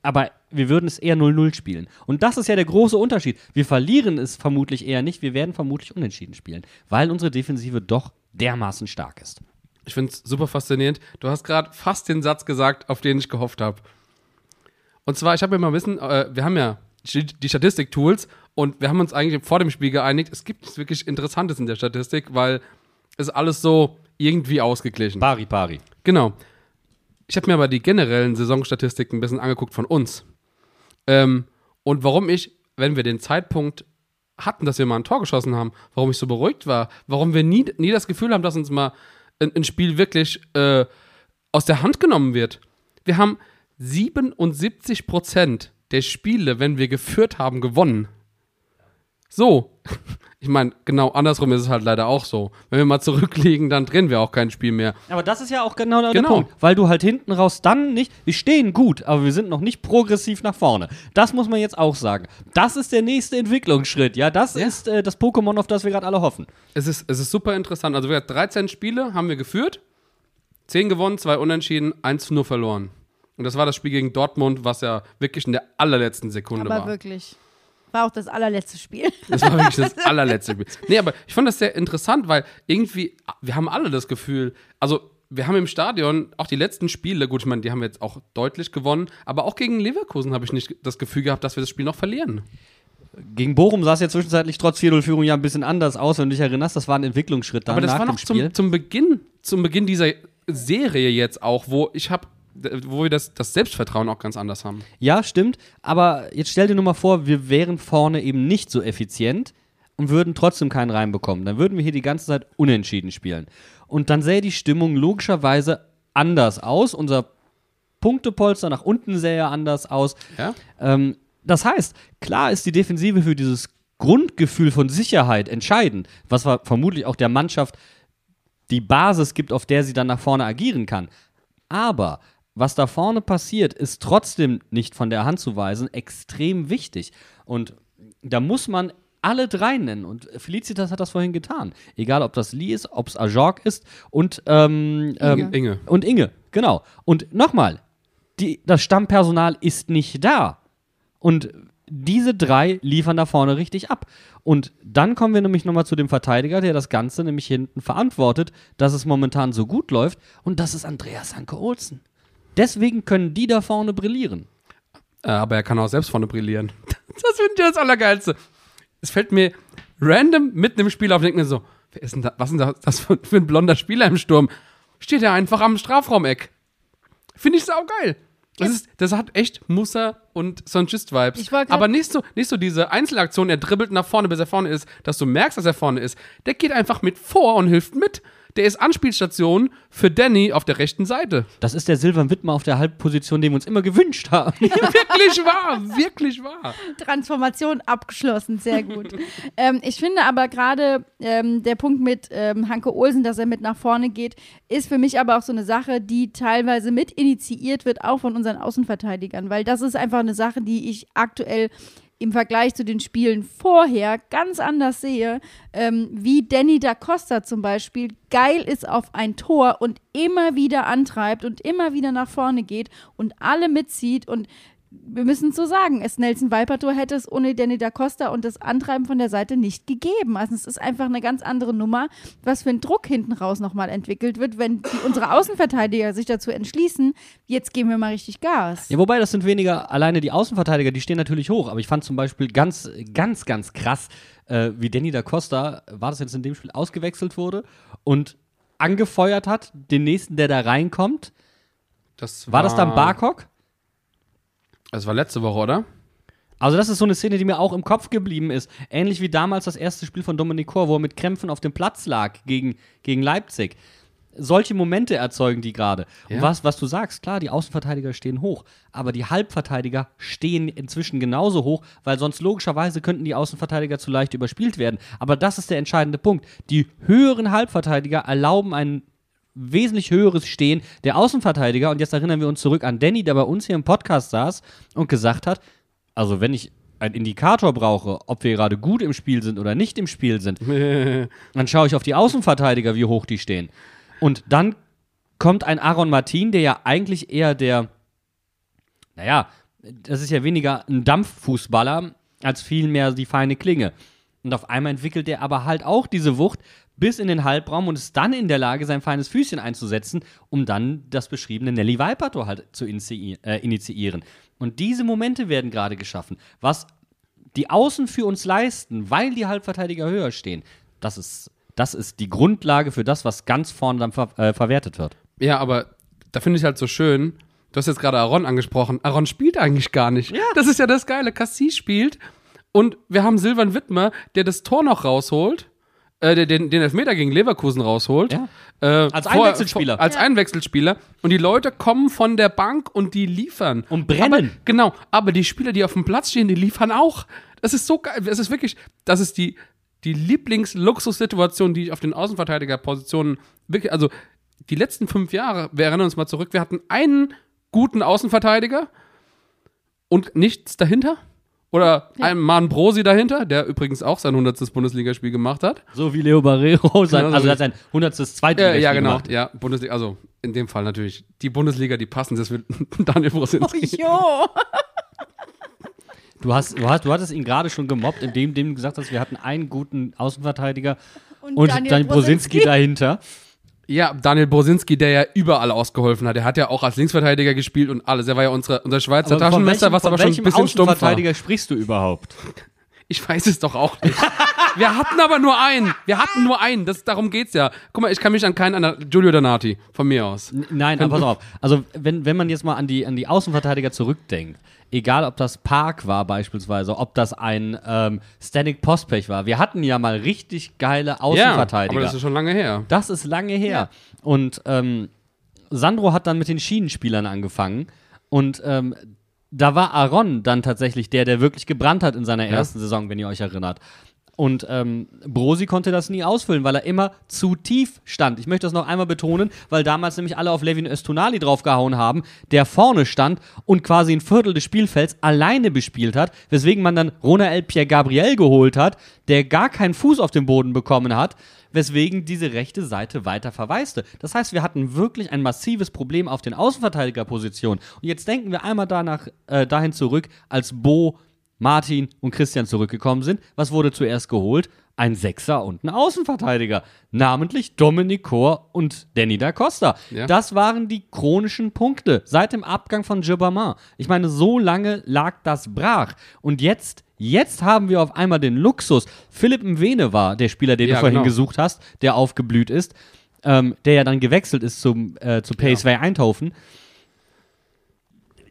aber wir würden es eher 0-0 spielen. Und das ist ja der große Unterschied. Wir verlieren es vermutlich eher nicht, wir werden vermutlich unentschieden spielen, weil unsere Defensive doch dermaßen stark ist. Ich finde es super faszinierend. Du hast gerade fast den Satz gesagt, auf den ich gehofft habe. Und zwar, ich habe mir mal wissen, äh, wir haben ja die die Statistik-Tools und wir haben uns eigentlich vor dem Spiel geeinigt, es gibt nichts wirklich Interessantes in der Statistik, weil es alles so irgendwie ausgeglichen. Pari, pari. Genau. Ich habe mir aber die generellen Saisonstatistiken ein bisschen angeguckt von uns. Ähm, und warum ich, wenn wir den Zeitpunkt hatten, dass wir mal ein Tor geschossen haben, warum ich so beruhigt war, warum wir nie, nie das Gefühl haben, dass uns mal ein, ein Spiel wirklich äh, aus der Hand genommen wird. Wir haben 77 Prozent der Spiele, wenn wir geführt haben, gewonnen. So. [LAUGHS] Ich meine, genau andersrum ist es halt leider auch so. Wenn wir mal zurückliegen, dann drehen wir auch kein Spiel mehr. Aber das ist ja auch genau, der Genau. Punkt. Weil du halt hinten raus dann nicht, wir stehen gut, aber wir sind noch nicht progressiv nach vorne. Das muss man jetzt auch sagen. Das ist der nächste Entwicklungsschritt, ja. Das Ja. ist äh, das Pokémon, auf das wir gerade alle hoffen. Es ist, es ist super interessant. Also wir hatten 13 Spiele haben wir geführt, 10 gewonnen, 2 unentschieden, 1 nur verloren. Und das war das Spiel gegen Dortmund, was ja wirklich in der allerletzten Sekunde Aber war. wirklich. War auch das allerletzte Spiel. [LAUGHS] Das war wirklich das [LAUGHS] allerletzte Spiel. Nee, aber ich fand das sehr interessant, weil irgendwie, wir haben alle das Gefühl, also wir haben im Stadion auch die letzten Spiele, gut, ich meine, die haben wir jetzt auch deutlich gewonnen, aber auch gegen Leverkusen habe ich nicht das Gefühl gehabt, dass wir das Spiel noch verlieren. Gegen Bochum sah es ja zwischenzeitlich trotz 4-0-Führung ja ein bisschen anders aus, wenn du dich erinnerst. Das war ein Entwicklungsschritt dann Aber das war noch zum, zum Beginn, zum Beginn dieser Serie jetzt auch, wo ich habe, wo wir das, das Selbstvertrauen auch ganz anders haben. Ja, stimmt. Aber jetzt stell dir nur mal vor, wir wären vorne eben nicht so effizient und würden trotzdem keinen reinbekommen. Dann würden wir hier die ganze Zeit unentschieden spielen. Und dann sähe die Stimmung logischerweise anders aus. Unser Punktepolster nach unten sähe ja anders aus. Ja? Ähm, das heißt, klar ist die Defensive für dieses Grundgefühl von Sicherheit entscheidend, was vermutlich auch der Mannschaft die Basis gibt, auf der sie dann nach vorne agieren kann. Aber was da vorne passiert, ist trotzdem nicht von der Hand zu weisen, extrem wichtig. Und da muss man alle drei nennen. Und Felicitas hat das vorhin getan. Egal, ob das Lee ist, ob es Ajorg ist und, ähm, ähm, Inge. und Inge, genau. Und nochmal, das Stammpersonal ist nicht da. Und diese drei liefern da vorne richtig ab. Und dann kommen wir nämlich nochmal zu dem Verteidiger, der das Ganze nämlich hinten verantwortet, dass es momentan so gut läuft. Und das ist Andreas Hanke Olsen. Deswegen können die da vorne brillieren. Äh, aber er kann auch selbst vorne brillieren. [LAUGHS] Das finde ich das Allergeilste. Es fällt mir random mitten im Spiel auf und denke mir so, wer ist denn da, was ist denn das für, ein blonder Spieler im Sturm? Steht er einfach am Strafraumeck. Finde ich saugeil. Das, ist, das hat echt Musa und grad- Aber nicht so, nicht so diese Einzelaktion, er dribbelt nach vorne, bis er vorne ist, dass du merkst, dass er vorne ist. Der geht einfach mit vor und hilft mit. Der ist Anspielstation für Danny auf der rechten Seite. Das ist der Silvan Wittmer auf der Halbposition, den wir uns immer gewünscht haben. [LAUGHS] wirklich wahr, wirklich wahr. Transformation abgeschlossen, sehr gut. ähm, ich finde aber gerade ähm, der Punkt mit ähm, Hanke Olsen, dass er mit nach vorne geht, ist für mich aber auch so eine Sache, die teilweise mit initiiert wird, auch von unseren Außenverteidigern, weil das ist einfach eine Sache, die ich aktuell im Vergleich zu den Spielen vorher ganz anders sehe, ähm, wie Danny da Costa zum Beispiel geil ist auf ein Tor und immer wieder antreibt und immer wieder nach vorne geht und alle mitzieht und wir müssen es so sagen, es Nelson Viper-Tor hätte es ohne Danny da Costa und das Antreiben von der Seite nicht gegeben. Also es ist einfach eine ganz andere Nummer, was für ein Druck hinten raus nochmal entwickelt wird, wenn die, unsere Außenverteidiger sich dazu entschließen, jetzt geben wir mal richtig Gas. Ja, wobei das sind weniger alleine die Außenverteidiger, die stehen natürlich hoch. Aber ich fand zum Beispiel ganz, ganz, ganz krass, äh, wie Danny da Costa, war das jetzt in dem Spiel, ausgewechselt wurde und angefeuert hat, den nächsten, der da reinkommt. Das War das dann Barkok? Das war letzte Woche, oder? Also das ist so eine Szene, die mir auch im Kopf geblieben ist. Ähnlich wie damals das erste Spiel von Dominik Kor, wo er mit Krämpfen auf dem Platz lag gegen, gegen Leipzig. Solche Momente erzeugen die gerade. Und Ja. was, was du sagst, klar, die Außenverteidiger stehen hoch, aber die Halbverteidiger stehen inzwischen genauso hoch, weil sonst logischerweise könnten die Außenverteidiger zu leicht überspielt werden. Aber das ist der entscheidende Punkt. Die höheren Halbverteidiger erlauben ein wesentlich höheres Stehen der Außenverteidiger. Und jetzt erinnern wir uns zurück an Danny, der bei uns hier im Podcast saß und gesagt hat, also wenn ich einen Indikator brauche, ob wir gerade gut im Spiel sind oder nicht im Spiel sind, [LAUGHS] dann schaue ich auf die Außenverteidiger, wie hoch die stehen. Und dann kommt ein Aaron Martin, der ja eigentlich eher der, naja, das ist ja weniger ein Dampffußballer als vielmehr die feine Klinge. Und auf einmal entwickelt er aber halt auch diese Wucht bis in den Halbraum und ist dann in der Lage, sein feines Füßchen einzusetzen, um dann das beschriebene Nelly Viper-Tor halt zu äh, initiieren. Und diese Momente werden gerade geschaffen. Was die Außen für uns leisten, weil die Halbverteidiger höher stehen, das ist, das ist die Grundlage für das, was ganz vorne dann ver äh, verwertet wird. Ja, aber da finde ich halt so schön, du hast jetzt gerade Aaron angesprochen. Aaron spielt eigentlich gar nicht. Ja. Das ist ja das Geile. Cassis spielt und wir haben Silvan Wittmer, der das Tor noch rausholt, äh, der den, den Elfmeter gegen Leverkusen rausholt. Ja. Äh, Als Einwechselspieler. Vor, als Einwechselspieler. Und die Leute kommen von der Bank und die liefern. Und brennen. Aber, genau. Aber die Spieler, die auf dem Platz stehen, die liefern auch. Das ist so geil. Das ist wirklich, das ist die, die Lieblingsluxussituation, die ich auf den Außenverteidigerpositionen wirklich, also die letzten fünf Jahre, wir erinnern uns mal zurück, wir hatten einen guten Außenverteidiger und nichts dahinter. Oder einen Mann Brosi dahinter, der übrigens auch sein 100. Bundesligaspiel gemacht hat. So wie Leo Barrero, sein, Genau, also so hat sein 100. Zweitligaspiel Äh, ja, genau. gemacht. Ja, Bundesliga, also in dem Fall natürlich die Bundesliga, die passend ist mit [LAUGHS] Daniel Brosinski. Jo! Du, hast, du, hast, du hattest ihn gerade schon gemobbt, indem dem du gesagt hast, wir hatten einen guten Außenverteidiger Und und, Daniel Brosinski Brosinski. dahinter. Ja, Daniel Brosinski, der ja überall ausgeholfen hat. Der hat ja auch als Linksverteidiger gespielt und alles. Er war ja unsere, unser Schweizer Aber Taschenmesser, welchem, was aber schon ein bisschen stumpf war. Außenverteidiger sprichst du überhaupt? Ich weiß es doch auch nicht. [LAUGHS] Wir hatten aber nur einen. Wir hatten nur einen. Das, darum geht's ja. Guck mal, ich kann mich an keinen anderen. Giulio Donati, von mir aus. N- Nein, aber pass auf. Also, wenn, wenn man jetzt mal an die, an die Außenverteidiger zurückdenkt, egal ob das Park war beispielsweise, ob das ein ähm, Static Postpech war, wir hatten ja mal richtig geile Ja, Außenverteidiger. aber das ist schon lange her. Das ist lange her. Und ähm, Sandro hat dann mit den Schienenspielern angefangen und ähm, da war Aaron dann tatsächlich der, der wirklich gebrannt hat in seiner ersten Saison, wenn ihr euch erinnert. Und ähm, Brosi konnte das nie ausfüllen, weil er immer zu tief stand. Ich möchte das noch einmal betonen, weil damals nämlich alle auf Levin Östunali draufgehauen haben, der vorne stand und quasi ein Viertel des Spielfelds alleine bespielt hat, weswegen man dann Ronael Pierre Gabriel geholt hat, der gar keinen Fuß auf den Boden bekommen hat, weswegen diese rechte Seite weiter verwaiste. Das heißt, wir hatten wirklich ein massives Problem auf den Außenverteidigerpositionen. Und jetzt denken wir einmal danach, äh, dahin zurück, als Bo Martin und Christian zurückgekommen sind. Was wurde zuerst geholt? Ein Sechser und ein Außenverteidiger. Namentlich Dominik Kor und Danny da Costa. Ja. Das waren die chronischen Punkte seit dem Abgang von Gibbermann. Ich meine, so lange lag das brach. Und jetzt, jetzt haben wir auf einmal den Luxus. Philipp Mwene war der Spieler, den Ja, du vorhin genau. gesucht hast, der aufgeblüht ist, ähm, der ja dann gewechselt ist zum, äh, zu PSV Eindhoven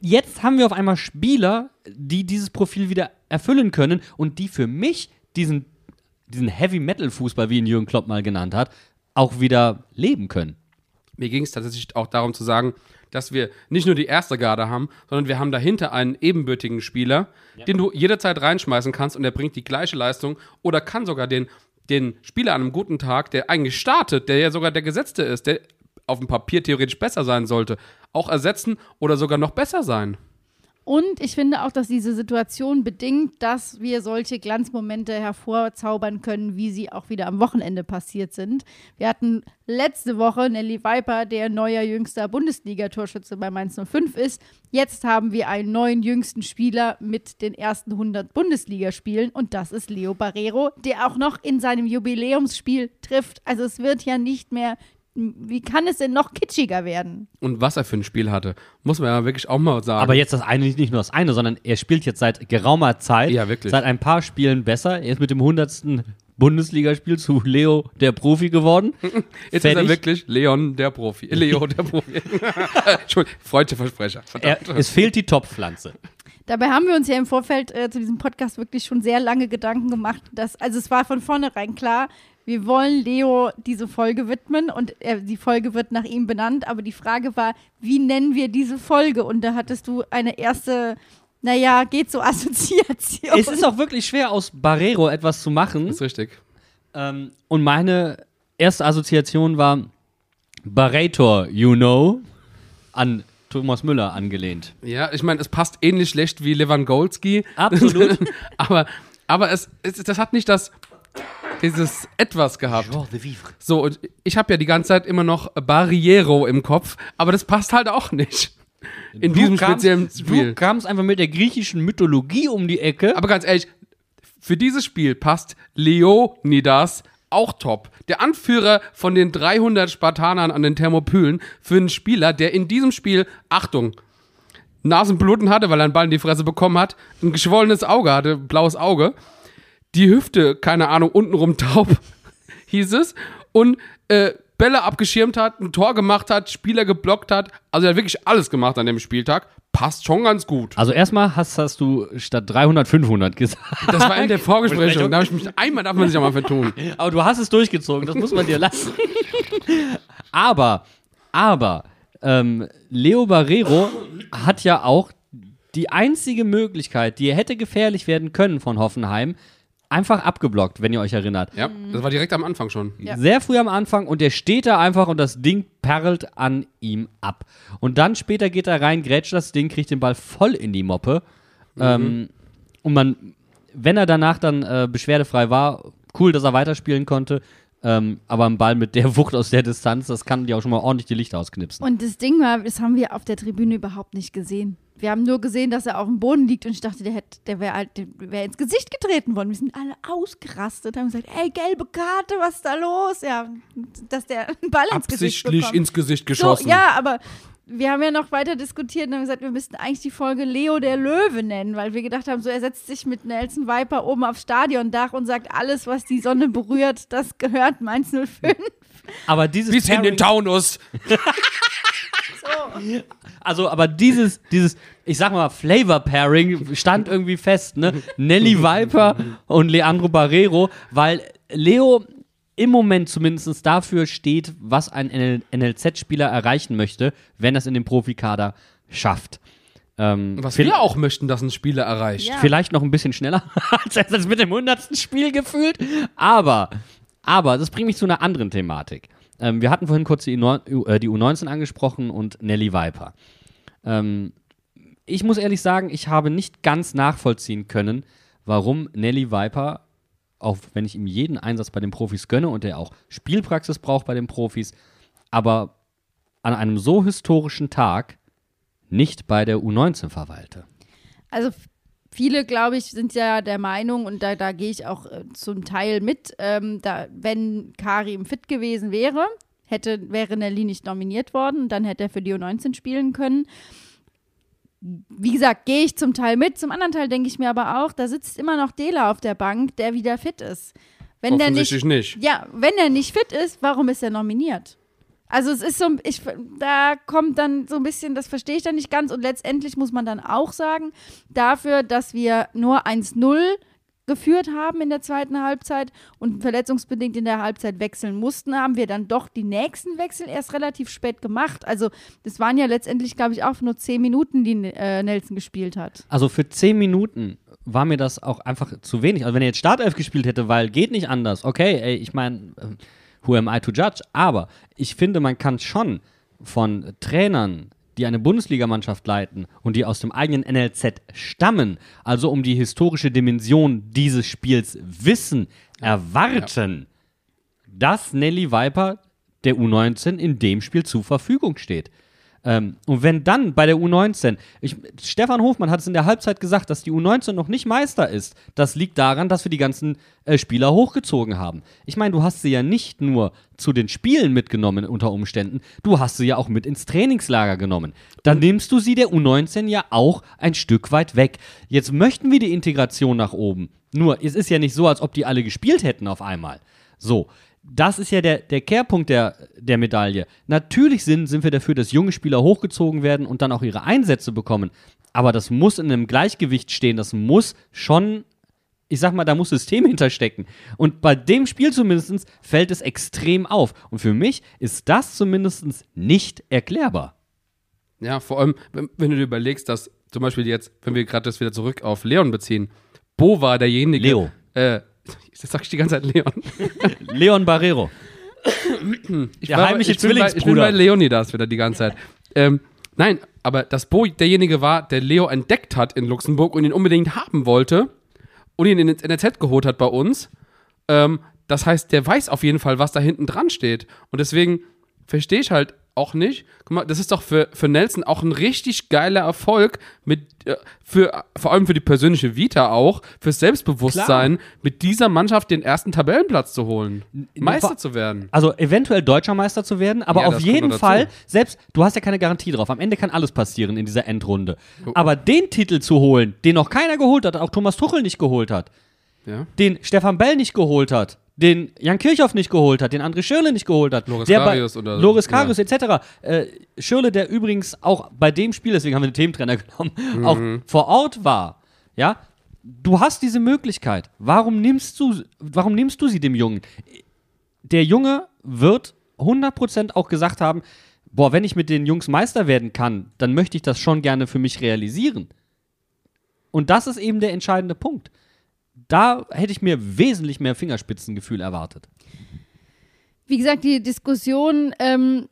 jetzt haben wir auf einmal Spieler, die dieses Profil wieder erfüllen können und die für mich diesen, diesen Heavy-Metal-Fußball, wie ihn Jürgen Klopp mal genannt hat, auch wieder leben können. Mir ging es tatsächlich auch darum zu sagen, dass wir nicht nur die erste Garde haben, sondern wir haben dahinter einen ebenbürtigen Spieler, den du jederzeit reinschmeißen kannst und der bringt die gleiche Leistung oder kann sogar den, den Spieler an einem guten Tag, der eigentlich startet, der ja sogar der Gesetzte ist, der auf dem Papier theoretisch besser sein sollte, auch ersetzen oder sogar noch besser sein. Und ich finde auch, dass diese Situation bedingt, dass wir solche Glanzmomente hervorzaubern können, wie sie auch wieder am Wochenende passiert sind. Wir hatten letzte Woche Nelly Viper, der neuer jüngster Bundesliga-Torschütze bei Mainz 05 ist. Jetzt haben wir einen neuen jüngsten Spieler mit den ersten 100 Bundesligaspielen und das ist Leo Barrero, der auch noch in seinem Jubiläumsspiel trifft. Also es wird ja nicht mehr, wie kann es denn noch kitschiger werden? Und was er für ein Spiel hatte, muss man ja wirklich auch mal sagen. Aber jetzt das eine, nicht nur das eine, sondern er spielt jetzt seit geraumer Zeit, Ja, wirklich. seit ein paar Spielen besser. Er ist mit dem 100. Bundesligaspiel zu Leo der Profi geworden. [LAUGHS] Jetzt ist Fertig. er wirklich Leon der Profi. [LAUGHS] Leo der Profi. [LAUGHS] Entschuldigung, freudscher Versprecher. Er, Verdammt. es fehlt die Topfpflanze. Dabei haben wir uns ja im Vorfeld äh, zu diesem Podcast wirklich schon sehr lange Gedanken gemacht, dass, also es war von vornherein klar, wir wollen Leo diese Folge widmen und äh, die Folge wird nach ihm benannt, aber die Frage war, wie nennen wir diese Folge? Und da hattest du eine erste, naja, geht so [LAUGHS] Assoziation. Es ist auch wirklich schwer, aus Barrero etwas zu machen. ist richtig. Ähm, und meine erste Assoziation war Barretor, you know, an Thomas Müller angelehnt. Ja, ich meine, es passt ähnlich schlecht wie Lewandowski. Absolut. [LAUGHS] aber aber es, es, das hat nicht das dieses etwas gehabt. So, und ich habe ja die ganze Zeit immer noch Barriero im Kopf, aber das passt halt auch nicht. In diesem Du kamst- speziellen Spiel. Du kamst einfach mit der griechischen Mythologie um die Ecke. Aber ganz ehrlich, für dieses Spiel passt Leonidas auch top. Der Anführer von den 300 Spartanern an den Thermopylen für einen Spieler, der in diesem Spiel, Achtung, Nasenbluten hatte, weil er einen Ball in die Fresse bekommen hat, ein geschwollenes Auge hatte, blaues Auge, die Hüfte, keine Ahnung, untenrum [LAUGHS] taub, hieß es, und äh, Bälle abgeschirmt hat, ein Tor gemacht hat, Spieler geblockt hat, also er hat wirklich alles gemacht an dem Spieltag, passt schon ganz gut. Also erstmal hast, hast du statt 300 500 gesagt. Das war in der Vorbesprechung. Da habe ich mich einmal darf man sich auch mal vertun. [LAUGHS] Aber du hast es durchgezogen, das muss man dir lassen. [LAUGHS] aber, aber, ähm, Leo Barrero hat ja auch die einzige Möglichkeit, die hätte gefährlich werden können von Hoffenheim, einfach abgeblockt, wenn ihr euch erinnert. Ja, das war direkt am Anfang schon. Ja. Sehr früh am Anfang und der steht da einfach und das Ding perlt an ihm ab. Und dann später geht er rein, grätscht das Ding, kriegt den Ball voll in die Moppe. Ähm, und man, wenn er danach dann äh, beschwerdefrei war, cool, dass er weiterspielen konnte. Ähm, aber ein Ball mit der Wucht aus der Distanz, das kann dir auch schon mal ordentlich die Lichter ausknipsen. Und das Ding war, das haben wir auf der Tribüne überhaupt nicht gesehen. Wir haben nur gesehen, dass er auf dem Boden liegt und ich dachte, der, hätte- der wäre halt, wär ins Gesicht getreten worden. Wir sind alle ausgerastet, haben gesagt, ey, gelbe Karte, was ist da los? Ja, dass der einen Ball ins Gesicht Absichtlich bekommt. ins Gesicht geschossen. So, ja, aber wir haben ja noch weiter diskutiert und haben gesagt, wir müssten eigentlich die Folge Leo der Löwe nennen, weil wir gedacht haben, so er setzt sich mit Nelson Viper oben aufs Stadiondach und sagt, alles, was die Sonne berührt, das gehört Mainz 05. Aber dieses Bis in den Pairing- Taunus. [LAUGHS] [LAUGHS] Also, aber dieses, dieses, ich sag mal, Flavor-Pairing stand irgendwie fest, ne? Nelly Viper und Leandro Barrero, weil Leo im Moment zumindest dafür steht, was ein NLZ-Spieler erreichen möchte, wenn er es in den Profikader schafft. Ähm, Was wir auch möchten, dass ein Spieler erreicht. Ja. Vielleicht noch ein bisschen schneller [LAUGHS] als er es mit dem 100. Spiel gefühlt. Aber, aber, das bringt mich zu einer anderen Thematik. Ähm, wir hatten vorhin kurz die, U9 äh, die U19 angesprochen und Nelly Viper. Ähm, ich muss ehrlich sagen, ich habe nicht ganz nachvollziehen können, warum Nelly Viper, auch wenn ich ihm jeden Einsatz bei den Profis gönne und er auch Spielpraxis braucht bei den Profis, aber an einem so historischen Tag nicht bei der U19 verweilte. Also viele, glaube ich, sind ja der Meinung, und da, da gehe ich auch äh, zum Teil mit, ähm, da, wenn Karim fit gewesen wäre, hätte, wäre Nelly nicht nominiert worden, dann hätte er für die U19 spielen können. Wie gesagt, gehe ich zum Teil mit. Zum anderen Teil denke ich mir aber auch, da sitzt immer noch Dela auf der Bank, der wieder fit ist. Wenn der nicht, Offensichtlich nicht. ja, wenn er nicht fit ist, warum ist er nominiert? Also es ist so, ich, da kommt dann so ein bisschen, das verstehe ich dann nicht ganz und letztendlich muss man dann auch sagen, dafür, dass wir nur 1-0 geführt haben in der zweiten Halbzeit und verletzungsbedingt in der Halbzeit wechseln mussten, haben wir dann doch die nächsten Wechsel erst relativ spät gemacht. Also das waren ja letztendlich, glaube ich, auch nur 10 Minuten, die äh, Nelson gespielt hat. Also für 10 Minuten war mir das auch einfach zu wenig. Also wenn er jetzt Startelf gespielt hätte, weil geht nicht anders, okay, ey, ich meine, äh, who am I to judge? Aber ich finde, man kann schon von Trainern, die eine Bundesligamannschaft leiten und die aus dem eigenen NLZ stammen, also um die historische Dimension dieses Spiels wissen, erwarten, dass Nelly Viper der U19 in dem Spiel zur Verfügung steht. Ähm, und wenn dann bei der U19, ich, Stefan Hofmann hat es in der Halbzeit gesagt, dass die U19 noch nicht Meister ist. Das liegt daran, dass wir die ganzen äh, Spieler hochgezogen haben. Ich meine, du hast sie ja nicht nur zu den Spielen mitgenommen unter Umständen, du hast sie ja auch mit ins Trainingslager genommen. Dann nimmst du sie der U19 ja auch ein Stück weit weg. Jetzt möchten wir die Integration nach oben. Nur, es ist ja nicht so, als ob die alle gespielt hätten auf einmal. So, das ist ja der, der Kehrpunkt der, der Medaille. Natürlich sind, sind wir dafür, dass junge Spieler hochgezogen werden und dann auch ihre Einsätze bekommen. Aber das muss in einem Gleichgewicht stehen. Das muss schon, ich sag mal, da muss System [LAUGHS] hinterstecken. Und bei dem Spiel zumindest fällt es extrem auf. Und für mich ist das zumindest nicht erklärbar. Ja, vor allem, wenn, wenn du dir überlegst, dass zum Beispiel jetzt, wenn wir gerade das wieder zurück auf Leon beziehen, Bo war derjenige. Leo. Äh, das sag ich die ganze Zeit Leon. Leon Barrero. Ich Der war- heimliche ich bin bei, ich bin Zwillingsbruder. bei Leonidas wieder die ganze Zeit. Ähm, nein, aber dass Bo derjenige war, der Leo entdeckt hat in Luxemburg und ihn unbedingt haben wollte und ihn ins NRZ geholt hat bei uns, ähm, das heißt, der weiß auf jeden Fall, was da hinten dran steht. Und deswegen verstehe ich halt auch nicht. Guck mal, das ist doch für, für Nelson auch ein richtig geiler Erfolg, mit, äh, für, vor allem für die persönliche Vita auch, fürs Selbstbewusstsein, mit dieser Mannschaft den ersten Tabellenplatz zu holen. Meister zu werden. Also eventuell deutscher Meister zu werden, aber Ja, auf jeden. Fall, selbst, du hast ja keine Garantie drauf, am Ende kann alles passieren in dieser Endrunde. Aber den Titel zu holen, den noch keiner geholt hat, auch Thomas Tuchel nicht geholt hat, Ja. den Stefan Bell nicht geholt hat, den Jan Kirchhoff nicht geholt hat, den André Schirle nicht geholt hat, Loris Karius oder- Loris Karius etc. Äh, Schirle, der übrigens auch bei dem Spiel, deswegen haben wir den Thementrainer [LAUGHS] genommen, auch vor Ort war, ja, du hast diese Möglichkeit. Warum nimmst du, warum nimmst du sie dem Jungen? Der Junge wird 100% auch gesagt haben, boah, wenn ich mit den Jungs Meister werden kann, dann möchte ich das schon gerne für mich realisieren. Und das ist eben der entscheidende Punkt. Da hätte ich mir wesentlich mehr Fingerspitzengefühl erwartet. Wie gesagt, die Diskussion, ähm,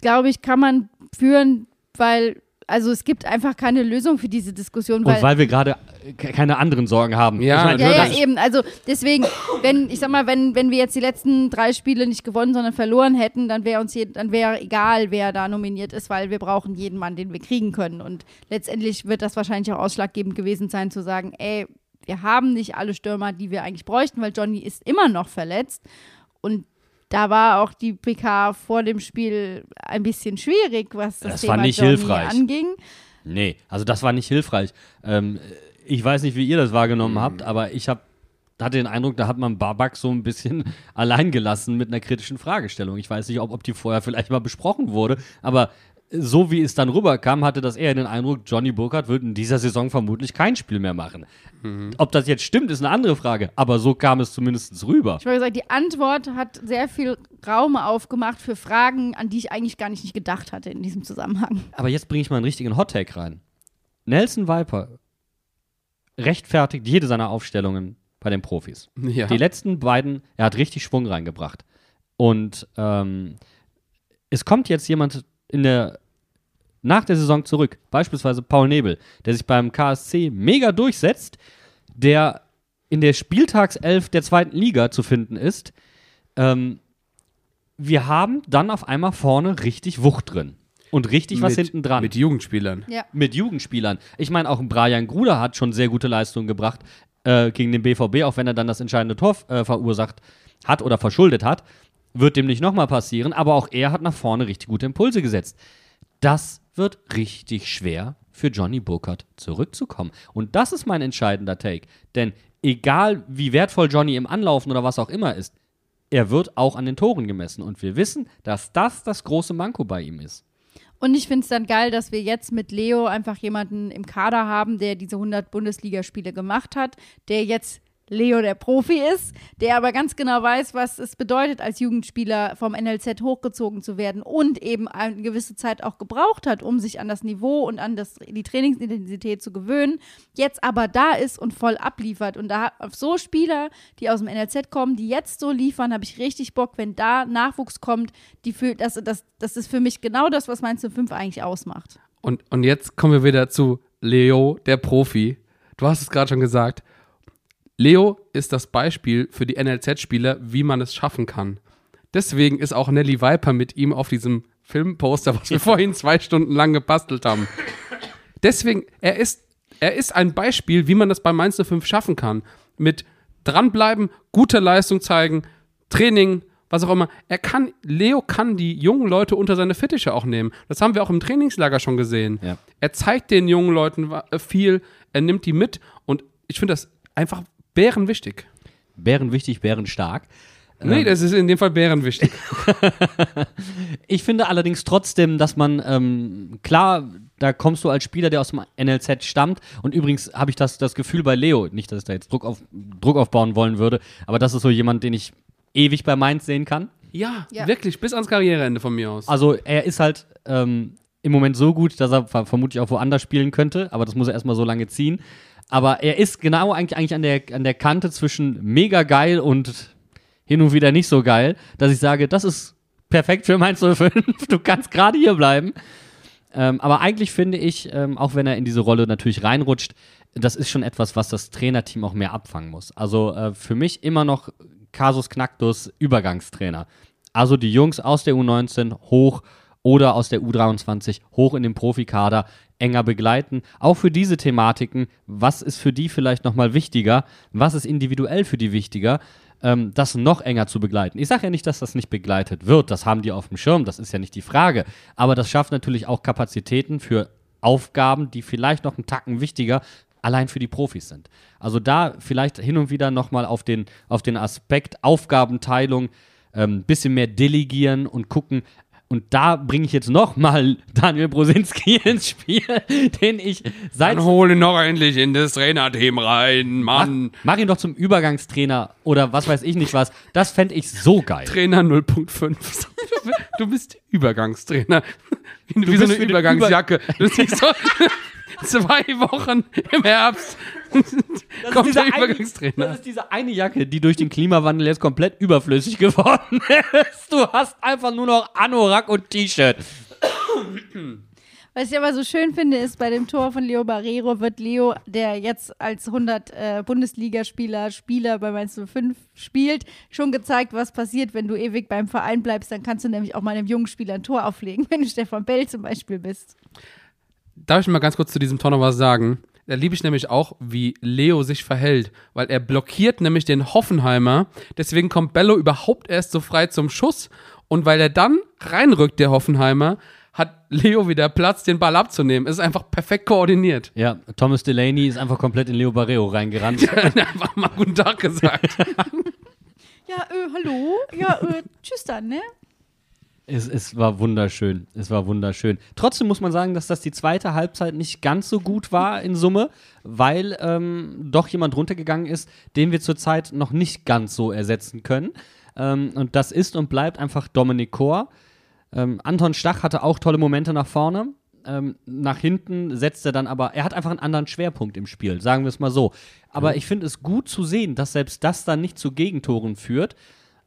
glaube ich, kann man führen, weil, also es gibt einfach keine Lösung für diese Diskussion. Und weil wir gerade ke- keine anderen Sorgen haben. Ja, ich meine, Ja, ja, eben. Also deswegen, wenn, ich sag mal, wenn, wenn wir jetzt die letzten drei Spiele nicht gewonnen, sondern verloren hätten, dann wäre uns je, dann wäre egal, wer da nominiert ist, weil wir brauchen jeden Mann, den wir kriegen können. Und letztendlich wird das wahrscheinlich auch ausschlaggebend gewesen sein, zu sagen, ey, wir haben nicht alle Stürmer, die wir eigentlich bräuchten, weil Johnny ist immer noch verletzt. Und da war auch die PK vor dem Spiel ein bisschen schwierig, was das, Das Thema war nicht Johnny hilfreich. anging. Nee, also das war nicht hilfreich. Ähm, ich weiß nicht, wie ihr das wahrgenommen habt, aber ich hab, hatte den Eindruck, da hat man Babak so ein bisschen [LAUGHS] allein gelassen mit einer kritischen Fragestellung. Ich weiß nicht, ob, ob die vorher vielleicht mal besprochen wurde, aber so wie es dann rüberkam, hatte das eher den Eindruck, Johnny Burkhardt wird in dieser Saison vermutlich kein Spiel mehr machen. Ob das jetzt stimmt, ist eine andere Frage, aber so kam es zumindest rüber. Ich wollte sagen, die Antwort hat sehr viel Raum aufgemacht für Fragen, an die ich eigentlich gar nicht, nicht gedacht hatte in diesem Zusammenhang. Aber jetzt bringe ich mal einen richtigen Hottake rein. Nelson Viper rechtfertigt jede seiner Aufstellungen bei den Profis. Ja. Die letzten beiden, er hat richtig Schwung reingebracht. Und ähm, es kommt jetzt jemand in der, nach der Saison zurück, beispielsweise Paul Nebel, der sich beim KSC mega durchsetzt, der in der Spieltagself der zweiten Liga zu finden ist. Ähm, wir haben dann auf einmal vorne richtig Wucht drin. Und richtig was mit, hinten dran Mit Jugendspielern. Ja. mit Jugendspielern. Ich meine, auch ein Brian Gruder hat schon sehr gute Leistungen gebracht äh, gegen den BVB, auch wenn er dann das entscheidende Tor äh, verursacht hat oder verschuldet hat. Wird dem nicht nochmal passieren, aber auch er hat nach vorne richtig gute Impulse gesetzt. Das wird richtig schwer für Johnny Burkhardt zurückzukommen. Und das ist mein entscheidender Take. Denn egal wie wertvoll Johnny im Anlaufen oder was auch immer ist, er wird auch an den Toren gemessen. Und wir wissen, dass das das große Manko bei ihm ist. Und ich finde es dann geil, dass wir jetzt mit Leo einfach jemanden im Kader haben, der diese 100 Bundesligaspiele gemacht hat, der jetzt Leo der Profi ist, der aber ganz genau weiß, was es bedeutet, als Jugendspieler vom NLZ hochgezogen zu werden und eben eine gewisse Zeit auch gebraucht hat, um sich an das Niveau und an das, die Trainingsintensität zu gewöhnen, jetzt aber da ist und voll abliefert. Und da auf so Spieler, die aus dem NLZ kommen, die jetzt so liefern, habe ich richtig Bock, wenn da Nachwuchs kommt, die für, das, das, das ist für mich genau das, was Mainz 05 eigentlich ausmacht. Und, und jetzt kommen wir wieder zu Leo, der Profi. Du hast es gerade schon gesagt. Leo ist das Beispiel für die NLZ-Spieler, wie man es schaffen kann. Deswegen ist auch Nelly Viper mit ihm auf diesem Filmposter, was wir [LAUGHS] vorhin zwei Stunden lang gebastelt haben. Deswegen, er ist, er ist ein Beispiel, wie man das bei Mainz 05 schaffen kann. Mit dranbleiben, gute Leistung zeigen, Training, was auch immer. Er kann, Leo kann die jungen Leute unter seine Fittiche auch nehmen. Das haben wir auch im Trainingslager schon gesehen. Ja. Er zeigt den jungen Leuten äh, viel, er nimmt die mit und ich finde das einfach bärenwichtig. Bären wichtig, Bären stark. Nee, das ist in dem Fall bärenwichtig. [LAUGHS] Ich finde allerdings trotzdem, dass man, ähm, klar, da kommst du als Spieler, der aus dem NLZ stammt. Und übrigens habe ich das, das Gefühl bei Leo, nicht, dass ich da jetzt Druck, auf, Druck aufbauen wollen würde, aber das ist so jemand, den ich ewig bei Mainz sehen kann. ja, Ja. wirklich, bis ans Karriereende von mir aus. Also er ist halt ähm, im Moment so gut, dass er ver vermutlich auch woanders spielen könnte, aber das muss er erstmal so lange ziehen. Aber er ist genau eigentlich, eigentlich an, der, an der Kante zwischen mega geil und hin und wieder nicht so geil, dass ich sage, das ist perfekt für Mainz 05, [LAUGHS] du kannst gerade hier bleiben. Ähm, aber eigentlich finde ich, ähm, auch wenn er in diese Rolle natürlich reinrutscht, das ist schon etwas, was das Trainerteam auch mehr abfangen muss. Also äh, für mich immer noch Kasus Knacktus Übergangstrainer. Also die Jungs aus der U19 hoch oder aus der U23 hoch in den Profikader enger begleiten. Auch für diese Thematiken, was ist für die vielleicht nochmal wichtiger? Was ist individuell für die wichtiger? ähm, das noch enger zu begleiten. Ich sage ja nicht, dass das nicht begleitet wird. Das haben die auf dem Schirm, das ist ja nicht die Frage. Aber das schafft natürlich auch Kapazitäten für Aufgaben, die vielleicht noch einen Tacken wichtiger allein für die Profis sind. Also da vielleicht hin und wieder nochmal auf den, auf den Aspekt Aufgabenteilung ein ähm, bisschen mehr delegieren und gucken, und da bringe ich jetzt nochmal Daniel Brosinski [LAUGHS] ins Spiel, den ich seit Dann hol ihn doch endlich in das Trainerteam rein, Mann. Mach ihn doch zum Übergangstrainer oder was weiß ich nicht was. Das fände ich so geil. Trainer 0.5. Du bist Übergangstrainer. Wie, wie so eine Übergangsjacke. Du siehst so [LAUGHS] zwei Wochen im Herbst. [LAUGHS] Kommt der eine, Übergangstrainer. das ist diese eine Jacke, die durch den Klimawandel jetzt komplett überflüssig geworden [LAUGHS] ist. Du hast einfach nur noch Anorak und T-Shirt. Was ich aber so schön finde, ist, bei dem Tor von Leo Barrero wird Leo, der jetzt als 100 äh, Bundesligaspieler, Spieler bei Mainz 05 spielt, schon gezeigt, was passiert, wenn du ewig beim Verein bleibst. Dann kannst du nämlich auch mal einem jungen Spieler ein Tor auflegen, [LAUGHS] wenn du Stefan Bell zum Beispiel bist. Darf ich mal ganz kurz zu diesem Tor noch was sagen? Da liebe ich nämlich auch, wie Leo sich verhält, weil er blockiert nämlich den Hoffenheimer. Deswegen kommt Bello überhaupt erst so frei zum Schuss. Und weil er dann reinrückt, der Hoffenheimer, hat Leo wieder Platz, den Ball abzunehmen. Es ist einfach perfekt koordiniert. Ja, Thomas Delaney ist einfach komplett in Leo Barrero reingerannt. [LAUGHS] Er hat einfach mal guten Tag gesagt. [LAUGHS] Ja, äh, hallo? Ja, äh, tschüss dann, ne? Es, es war wunderschön. Es war wunderschön. Trotzdem muss man sagen, dass das die zweite Halbzeit nicht ganz so gut war in Summe, weil ähm, doch jemand runtergegangen ist, den wir zurzeit noch nicht ganz so ersetzen können. Ähm, und das ist und bleibt einfach Dominik Kor. Ähm, Anton Stach hatte auch tolle Momente nach vorne. Ähm, nach hinten setzt er dann aber, er hat einfach einen anderen Schwerpunkt im Spiel, sagen wir es mal so. Aber ich finde es gut zu sehen, dass selbst das dann nicht zu Gegentoren führt.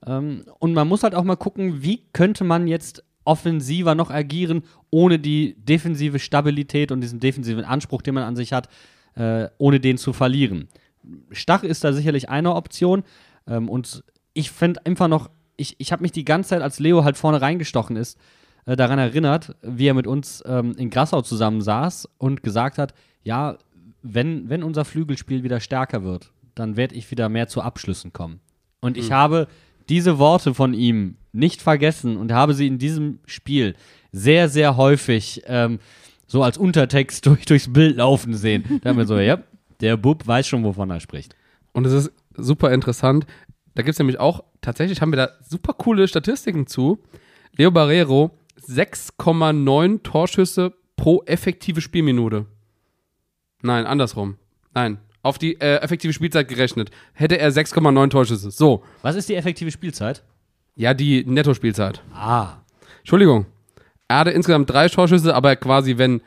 Ähm, und man muss halt auch mal gucken, wie könnte man jetzt offensiver noch agieren, ohne die defensive Stabilität und diesen defensiven Anspruch, den man an sich hat, äh, ohne den zu verlieren. Stach ist da sicherlich eine Option. Ähm, und ich finde einfach noch, ich, ich habe mich die ganze Zeit, als Leo halt vorne reingestochen ist, äh, daran erinnert, wie er mit uns ähm, in Grassau zusammen saß und gesagt hat, ja, wenn, wenn unser Flügelspiel wieder stärker wird, dann werde ich wieder mehr zu Abschlüssen kommen. Und ich habe diese Worte von ihm nicht vergessen und habe sie in diesem Spiel sehr, sehr häufig ähm, so als Untertext [LAUGHS] durch, durchs Bild laufen sehen. Da haben wir so, ja, der Bub weiß schon, wovon er spricht. Und es ist super interessant. Da gibt es nämlich auch, tatsächlich haben wir da super coole Statistiken zu. Leo Barrero, 6,9 Torschüsse pro effektive Spielminute. Nein, andersrum. Nein, auf die äh, effektive Spielzeit gerechnet. Hätte er 6,9 Torschüsse. So, Was ist die effektive Spielzeit? ja, die Nettospielzeit. Ah, Entschuldigung. Er hatte insgesamt drei Torschüsse, aber quasi, wenn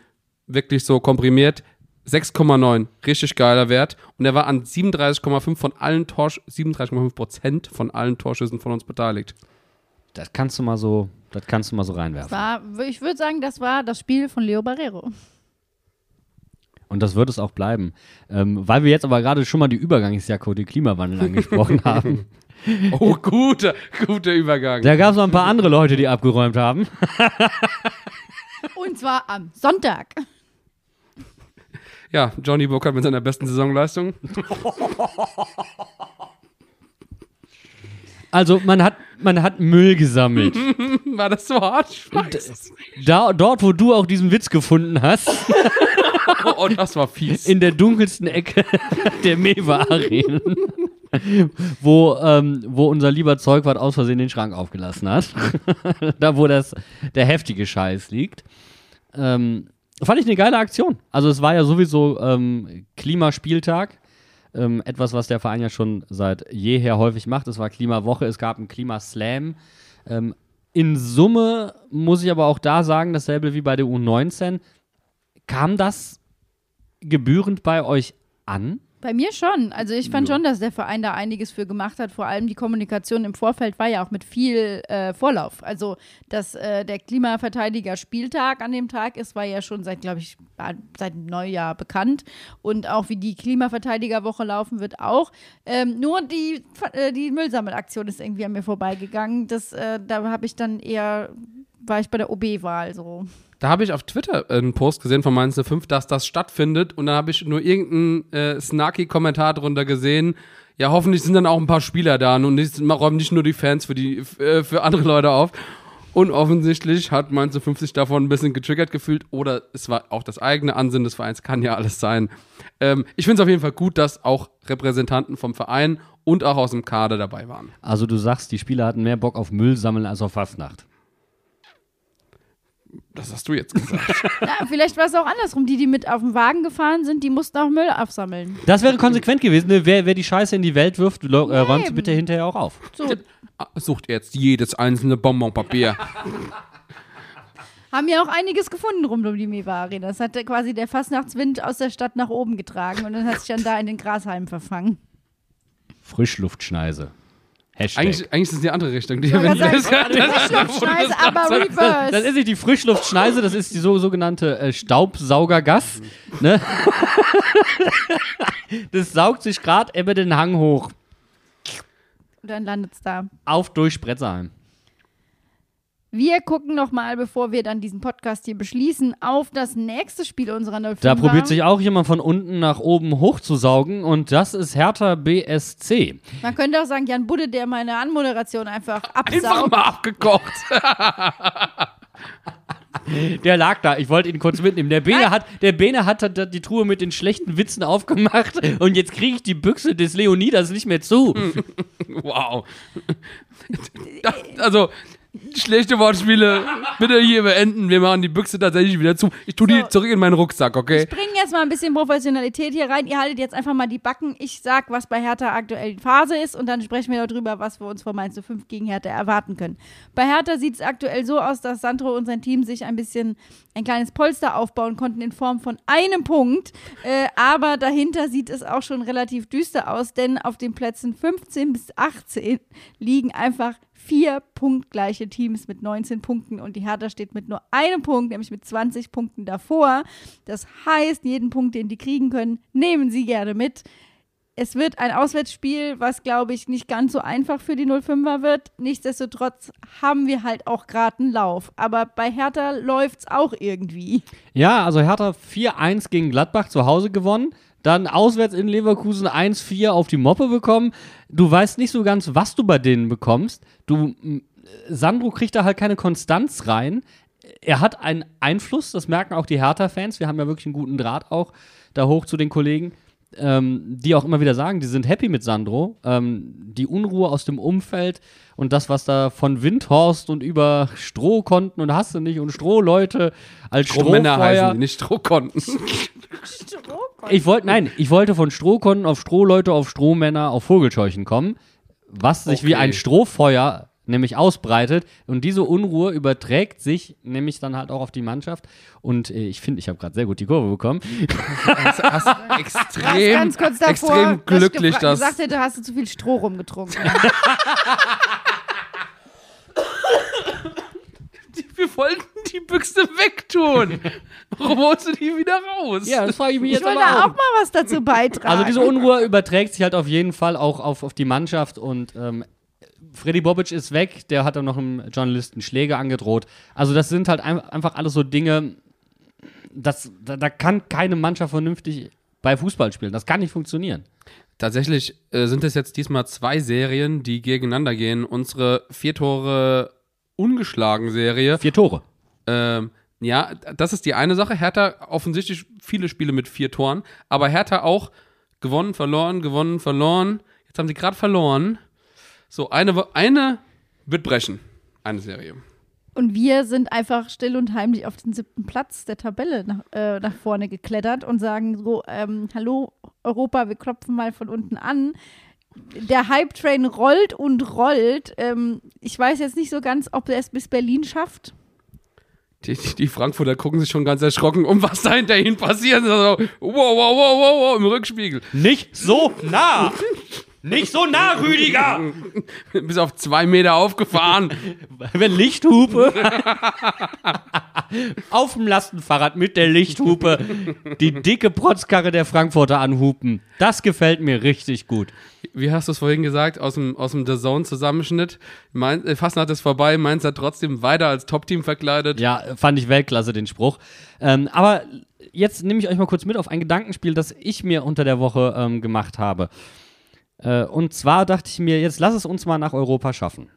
wirklich so komprimiert, 6,9. Richtig geiler Wert. Und er war an 37,5 von allen Torsch 37,5 Prozent von allen Torschüssen von uns beteiligt. das kannst du mal so, das kannst du mal so reinwerfen. War, ich würde sagen, das war das Spiel von Leo Barrero. Und das wird es auch bleiben. Ähm, weil wir jetzt aber gerade schon mal die Übergangsjacke und den Klimawandel angesprochen [LAUGHS] haben. Oh, guter, guter Übergang. Da gab es noch ein paar andere Leute, die abgeräumt haben. Und zwar am Sonntag. Ja, Johnny Burkhardt mit seiner besten Saisonleistung. Also man hat, man hat Müll gesammelt. [LAUGHS] War das so hart? Da, dort, wo du auch diesen Witz gefunden hast, [LAUGHS] Oh, oh, das war fies. in der dunkelsten Ecke [LAUGHS] der Mewa-Arenen, wo, ähm, wo unser lieber Zeugwart aus Versehen den Schrank aufgelassen hat. [LAUGHS] da, wo das, der heftige Scheiß liegt. Ähm, fand ich eine geile Aktion. Also es war ja sowieso ähm, Klimaspieltag. Ähm, etwas, was der Verein ja schon seit jeher häufig macht. Es war Klimawoche, es gab einen Klimaslam. Ähm, in Summe muss ich aber auch da sagen, dasselbe wie bei der U19. Kam das gebührend bei euch an? Bei mir schon. Also ich fand schon, dass der Verein da einiges für gemacht hat. Vor allem die Kommunikation im Vorfeld war ja auch mit viel äh, Vorlauf. Also dass äh, der Klimaverteidiger Spieltag an dem Tag ist, war ja schon seit, glaube ich, seit Neujahr bekannt. Und auch wie die Klimaverteidigerwoche laufen wird auch. Ähm, nur die, äh, die Müllsammelaktion ist irgendwie an mir vorbeigegangen. Das, äh, da habe ich dann eher, war ich bei der OB-Wahl so. Da habe ich auf Twitter einen Post gesehen von Mainz 05, dass das stattfindet. Und dann habe ich nur irgendeinen äh, snarky Kommentar drunter gesehen. Ja, hoffentlich sind dann auch ein paar Spieler da und nicht, räumen nicht nur die Fans für, die, äh, für andere Leute auf. Und offensichtlich hat Mainz 05 sich davon ein bisschen getriggert gefühlt. Oder es war auch das eigene Ansinnen des Vereins, kann ja alles sein. Ähm, ich finde es auf jeden Fall gut, dass auch Repräsentanten vom Verein und auch aus dem Kader dabei waren. Also du sagst, die Spieler hatten mehr Bock auf Müll sammeln als auf Fastnacht. Das hast du jetzt gesagt. [LAUGHS] Ja, vielleicht war es auch andersrum. Die, die mit auf dem Wagen gefahren sind, die mussten auch Müll aufsammeln. Das wäre konsequent gewesen. Ne? Wer, wer die Scheiße in die Welt wirft, äh, räumt sie bitte hinterher auch auf. So, Sucht jetzt jedes einzelne Bonbonpapier. haben ja auch einiges gefunden rund um die Mewa Arena. Das hat quasi der Fastnachtswind aus der Stadt nach oben getragen und dann hat sich dann da in den Grashalmen verfangen. Frischluftschneise. Hashtag. Eigentlich, eigentlich ist es die andere Richtung. Die wenn gerade das, Frischluftschneise, aber das reverse. ist nicht die Frischluftschneise, das ist die so, sogenannte äh, Staubsaugergas. Ne? [LAUGHS] das saugt sich gerade über den Hang hoch. Und dann landet es da. Auf durch Spretzerheim. Wir gucken noch mal, bevor wir dann diesen Podcast hier beschließen, auf das nächste Spiel unserer 05 Da probiert sich auch jemand von unten nach oben hochzusaugen und das ist Hertha BSC. Man könnte auch sagen, Jan Budde, der meine Anmoderation einfach einfach absaugt. mal abgekocht. Der lag da, ich wollte ihn kurz mitnehmen. Der Bene hat, der Bene hat, hat die Truhe mit den schlechten Witzen aufgemacht und jetzt kriege ich die Büchse des Leonidas nicht mehr zu. [LAUGHS] wow. Das, also, Schlechte Wortspiele. Bitte hier beenden. Wir machen die Büchse tatsächlich wieder zu. Ich tue die So. zurück in meinen Rucksack, okay? Ich bringe jetzt mal ein bisschen Professionalität hier rein. Ihr haltet jetzt einfach mal die Backen. Ich sag, was bei Hertha aktuell die Phase ist und dann sprechen wir darüber, was wir uns von Mainz 05 gegen Hertha erwarten können. Bei Hertha sieht es aktuell so aus, dass Sandro und sein Team sich ein bisschen ein kleines Polster aufbauen konnten in Form von einem Punkt. Äh, aber dahinter sieht es auch schon relativ düster aus, denn auf den Plätzen 15 bis 18 liegen einfach vier punktgleiche Teams mit 19 Punkten und die Hertha steht mit nur einem Punkt, nämlich mit 20 Punkten davor. Das heißt, jeden Punkt, den die kriegen können, nehmen sie gerne mit. Es wird ein Auswärtsspiel, was, glaube ich, nicht ganz so einfach für die 05er wird. Nichtsdestotrotz haben wir halt auch gerade einen Lauf. Aber bei Hertha läuft es auch irgendwie. Ja, also Hertha 4-1 gegen Gladbach zu Hause gewonnen. Dann auswärts in Leverkusen 1-4 auf die Moppe bekommen. Du weißt nicht so ganz, was du bei denen bekommst. Du, Sandro kriegt da halt keine Konstanz rein. Er hat einen Einfluss, das merken auch die Hertha-Fans. Wir haben ja wirklich einen guten Draht auch da hoch zu den Kollegen, ähm, die auch immer wieder sagen, die sind happy mit Sandro. Ähm, die Unruhe aus dem Umfeld und das, was da von Windhorst und über Strohkonten und hast du nicht und Strohleute als Strohmänner heißen Strohfeuer. die, nicht Strohkonten. [LAUGHS] [LAUGHS] Ich wollte, nein, ich wollte von Strohkonten auf Strohleute, auf Strohmänner, auf Vogelscheuchen kommen, was sich wie Okay. ein Strohfeuer nämlich ausbreitet und diese Unruhe überträgt sich nämlich dann halt auch auf die Mannschaft und äh, ich finde, ich habe gerade sehr gut die Kurve bekommen. hast, hast [LAUGHS] extrem, Ganz kurz davor, extrem dass ich glücklich, dass gesagt hätte, hast du zu viel Stroh rumgetrunken. [LAUGHS] [LAUGHS] wir wollten die Büchse wegtun. Warum holst du die wieder raus? Ja, das frage ich mich Ich jetzt wollte aber auch mal was dazu [LAUGHS] beitragen. Also diese Unruhe überträgt sich halt auf jeden Fall auch auf, auf die Mannschaft und ähm, Freddy Bobic ist weg, der hat dann noch einem Journalisten Schläge angedroht. Also das sind halt ein, einfach alles so Dinge, das, da, da kann keine Mannschaft vernünftig bei Fußball spielen. Das kann nicht funktionieren. Tatsächlich äh, sind es jetzt diesmal zwei Serien, die gegeneinander gehen. Unsere vier Tore ungeschlagen Serie. Vier Tore. Ähm, ja, das ist die eine Sache. Hertha offensichtlich viele Spiele mit vier Toren, aber Hertha auch gewonnen, verloren, gewonnen, verloren. Jetzt haben sie gerade verloren. So, eine, eine wird brechen. Eine Serie. Und wir sind einfach still und heimlich auf den siebten Platz der Tabelle nach, äh, nach vorne geklettert und sagen so, ähm, hallo Europa, wir klopfen mal von unten an. Der Hype-Train rollt und rollt. Ähm, ich weiß jetzt nicht so ganz, ob er es bis Berlin schafft. Die, die, die Frankfurter gucken sich schon ganz erschrocken, um was da hinter ihnen passiert. So, wow, wow, wow, wow, wow, im Rückspiegel. Nicht so nah! Nicht so nah, Rüdiger! [LAUGHS] Bis auf zwei Meter aufgefahren. [LAUGHS] Wenn Lichthupe. [LAUGHS] Auf dem Lastenfahrrad mit der Lichthupe die dicke Protzkarre der Frankfurter anhupen. Das gefällt mir richtig gut. Wie hast du es vorhin gesagt, aus dem, aus dem The Zone-Zusammenschnitt? Mein, äh, Fassnacht ist vorbei, Mainz hat trotzdem weiter als Top-Team verkleidet. Ja, fand ich Weltklasse, den Spruch. Ähm, aber jetzt nehme ich euch mal kurz mit auf ein Gedankenspiel, das ich mir unter der Woche ähm, gemacht habe. Äh, und zwar dachte ich mir, jetzt lass es uns mal nach Europa schaffen.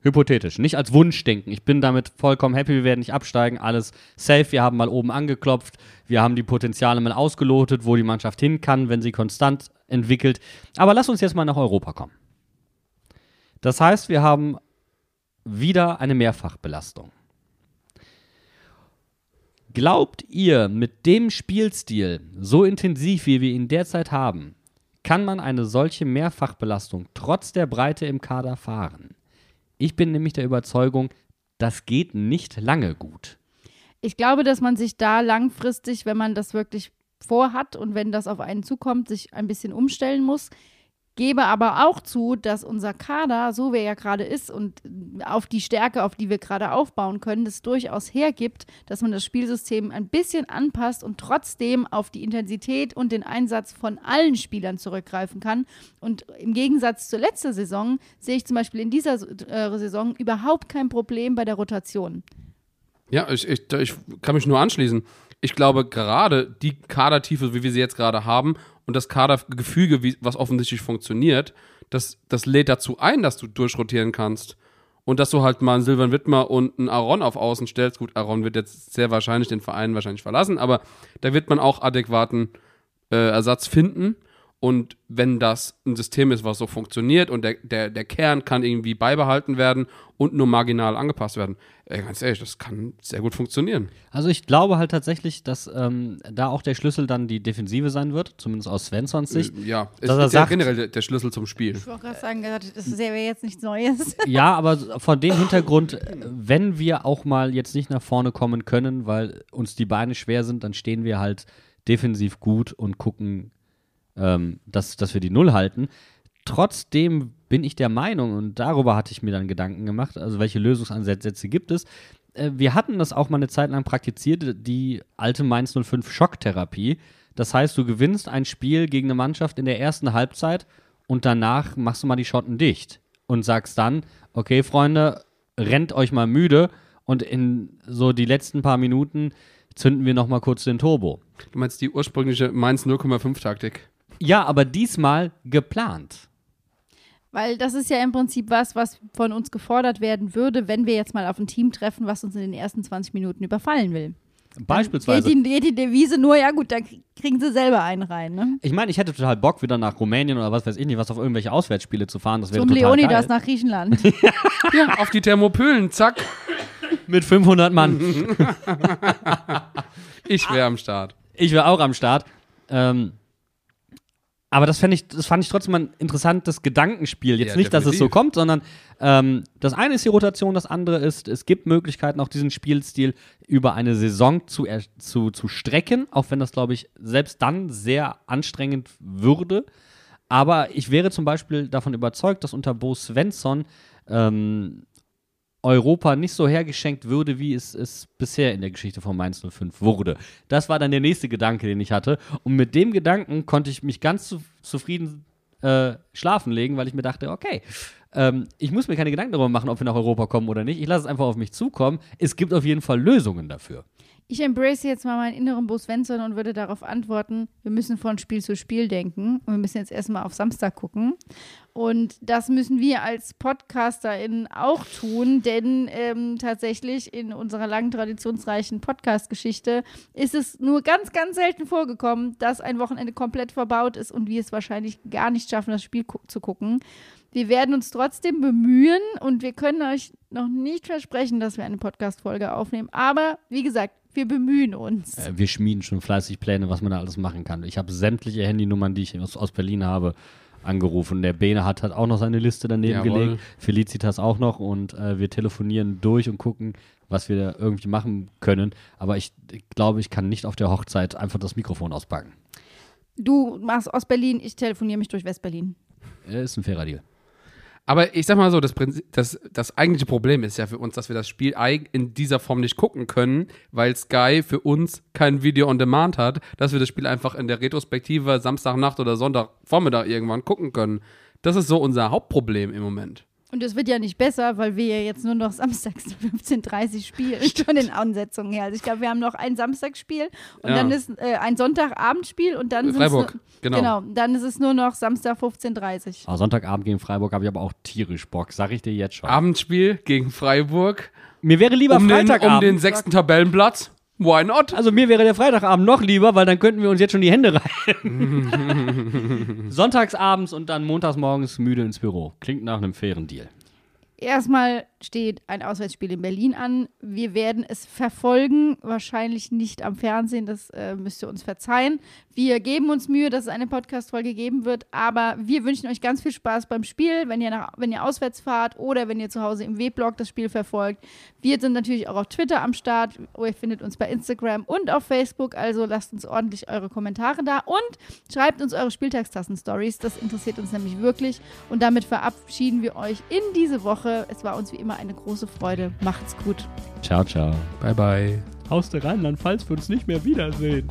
Hypothetisch, nicht als Wunschdenken. Ich bin damit vollkommen happy, wir werden nicht absteigen, alles safe. Wir haben mal oben angeklopft, wir haben die Potenziale mal ausgelotet, wo die Mannschaft hin kann, wenn sie konstant entwickelt. Aber lass uns jetzt mal nach Europa kommen. Das heißt, wir haben wieder eine Mehrfachbelastung. Glaubt ihr, mit dem Spielstil, so intensiv wie wir ihn derzeit haben, kann man eine solche Mehrfachbelastung trotz der Breite im Kader fahren? Ich bin nämlich der Überzeugung, das geht nicht lange gut. Ich glaube, dass man sich da langfristig, wenn man das wirklich vorhat und wenn das auf einen zukommt, sich ein bisschen umstellen muss. Gebe aber auch zu, dass unser Kader, so wie er ja gerade ist und auf die Stärke, auf die wir gerade aufbauen können, das durchaus hergibt, dass man das Spielsystem ein bisschen anpasst und trotzdem auf die Intensität und den Einsatz von allen Spielern zurückgreifen kann. Und im Gegensatz zur letzten Saison sehe ich zum Beispiel in dieser äh, Saison überhaupt kein Problem bei der Rotation. Ja, ich, ich, ich kann mich nur anschließen. Ich glaube, gerade die Kadertiefe, wie wir sie jetzt gerade haben, und das Kadergefüge, was offensichtlich funktioniert, das, das lädt dazu ein, dass du durchrotieren kannst. Und dass du halt mal einen Silvan Wittmer und einen Aaron auf Außen stellst. Gut, Aaron wird jetzt sehr wahrscheinlich den Verein wahrscheinlich verlassen, aber da wird man auch adäquaten äh, Ersatz finden. Und wenn das ein System ist, was so funktioniert und der, der, der Kern kann irgendwie beibehalten werden und nur marginal angepasst werden, ey, ganz ehrlich, das kann sehr gut funktionieren. Also ich glaube halt tatsächlich, dass ähm, da auch der Schlüssel dann die Defensive sein wird, zumindest aus Svenssons Sicht. Äh, Ja, Dass er ist ja sagt- generell der, der Schlüssel zum Spiel. Ich wollte gerade sagen, das wäre jetzt nichts Neues. [LAUGHS] Ja, aber von dem Hintergrund, wenn wir auch mal jetzt nicht nach vorne kommen können, weil uns die Beine schwer sind, dann stehen wir halt defensiv gut und gucken, ähm, dass, dass wir die Null halten. Trotzdem bin ich der Meinung, und darüber hatte ich mir dann Gedanken gemacht, also welche Lösungsansätze gibt es. Äh, wir hatten das auch mal eine Zeit lang praktiziert, die alte Mainz 05 Schocktherapie. Das heißt, du gewinnst ein Spiel gegen eine Mannschaft in der ersten Halbzeit und danach machst du mal die Schotten dicht und sagst dann, okay, Freunde, rennt euch mal müde und in so die letzten paar Minuten zünden wir noch mal kurz den Turbo. Du meinst die ursprüngliche Mainz 0,5 Taktik? Ja, aber diesmal geplant. Weil das ist ja im Prinzip was, was von uns gefordert werden würde, wenn wir jetzt mal auf ein Team treffen, was uns in den ersten 20 Minuten überfallen will. Beispielsweise. Geht die, geht die Devise nur, ja gut, dann kriegen sie selber einen rein, ne? Ich meine, ich hätte total Bock, wieder nach Rumänien oder was weiß ich nicht, was auf irgendwelche Auswärtsspiele zu fahren. Das wäre Zum total Leonidas geil. nach Griechenland. [LAUGHS] Ja, auf die Thermopylen, zack. Mit 500 Mann. Ich wäre am Start. Ich wäre auch am Start. Ähm, aber das, ich, das fand ich trotzdem ein interessantes Gedankenspiel. Jetzt Ja, nicht, dass es so definitiv. kommt, sondern ähm, das eine ist die Rotation, das andere ist, es gibt Möglichkeiten, auch diesen Spielstil über eine Saison zu, zu, zu strecken, auch wenn das, glaube ich, selbst dann sehr anstrengend würde. Aber ich wäre zum Beispiel davon überzeugt, dass unter Bo Svensson ähm, Europa nicht so hergeschenkt würde, wie es, es bisher in der Geschichte von Mainz 05 wurde. Das war dann der nächste Gedanke, den ich hatte. Und mit dem Gedanken konnte ich mich ganz zu, zufrieden äh, schlafen legen, weil ich mir dachte, okay, ähm, ich muss mir keine Gedanken darüber machen, ob wir nach Europa kommen oder nicht. Ich lasse es einfach auf mich zukommen. Es gibt auf jeden Fall Lösungen dafür. Ich embrace jetzt mal meinen inneren Bo Svensson und würde darauf antworten, wir müssen von Spiel zu Spiel denken und wir müssen jetzt erstmal auf Samstag gucken. Und das müssen wir als PodcasterInnen auch tun, denn ähm, tatsächlich in unserer langen, traditionsreichen Podcast-Geschichte ist es nur ganz, ganz selten vorgekommen, dass ein Wochenende komplett verbaut ist und wir es wahrscheinlich gar nicht schaffen, das Spiel zu gucken. Wir werden uns trotzdem bemühen und wir können euch noch nicht versprechen, dass wir eine Podcast-Folge aufnehmen. Aber wie gesagt, wir bemühen uns. Äh, wir schmieden schon fleißig Pläne, was man da alles machen kann. Ich habe sämtliche Handynummern, die ich aus, aus Berlin habe, angerufen. Der Bene hat halt auch noch seine Liste daneben Jawohl. gelegt. Felicitas auch noch und äh, wir telefonieren durch und gucken, was wir da irgendwie machen können. Aber ich, ich glaube, ich kann nicht auf der Hochzeit einfach das Mikrofon auspacken. Du machst Ostberlin, ich telefoniere mich durch Westberlin. Äh, ist ein fairer Deal. Aber ich sag mal so, das, Prinzip, das, das eigentliche Problem ist ja für uns, dass wir das Spiel in dieser Form nicht gucken können, weil Sky für uns kein Video on Demand hat, dass wir das Spiel einfach in der Retrospektive Samstagnacht oder Sonntagvormittag irgendwann gucken können. Das ist so unser Hauptproblem im Moment. Und es wird ja nicht besser, weil wir ja jetzt nur noch [LAUGHS] samstags 15.30 Uhr spielen von den Ansetzungen her. Also ich glaube, wir haben noch ein Samstagsspiel und Ja. dann ist äh, ein Sonntagabendspiel und dann Freiburg, nur, genau. genau. Dann ist es nur noch Samstag 15.30 Uhr. Aber Sonntagabend gegen Freiburg habe ich aber auch tierisch Bock, sag ich dir jetzt schon. Abendspiel gegen Freiburg mir wäre lieber um den, Freitagabend. um den sechsten Tabellenplatz. Why not? Also mir wäre der Freitagabend noch lieber, weil dann könnten wir uns jetzt schon die Hände reiben. [LAUGHS] Sonntagsabends und dann montags morgens müde ins Büro. Klingt nach einem fairen Deal. Erstmal steht ein Auswärtsspiel in Berlin an. Wir werden es verfolgen, wahrscheinlich nicht am Fernsehen, das äh, müsst ihr uns verzeihen. Wir geben uns Mühe, dass es eine Podcast-Folge geben wird, aber wir wünschen euch ganz viel Spaß beim Spiel, wenn ihr, nach, wenn ihr auswärts fahrt oder wenn ihr zu Hause im W-Blog das Spiel verfolgt. Wir sind natürlich auch auf Twitter am Start. Ihr findet uns bei Instagram und auf Facebook, also lasst uns ordentlich eure Kommentare da und schreibt uns eure Spieltagstassen-Stories. Das interessiert uns nämlich wirklich. Und damit verabschieden wir euch in diese Woche. Es war uns wie immer eine große Freude. Macht's gut. Ciao, ciao. Bye, bye. Aus der Rheinland-Pfalz wird uns nicht mehr wiedersehen.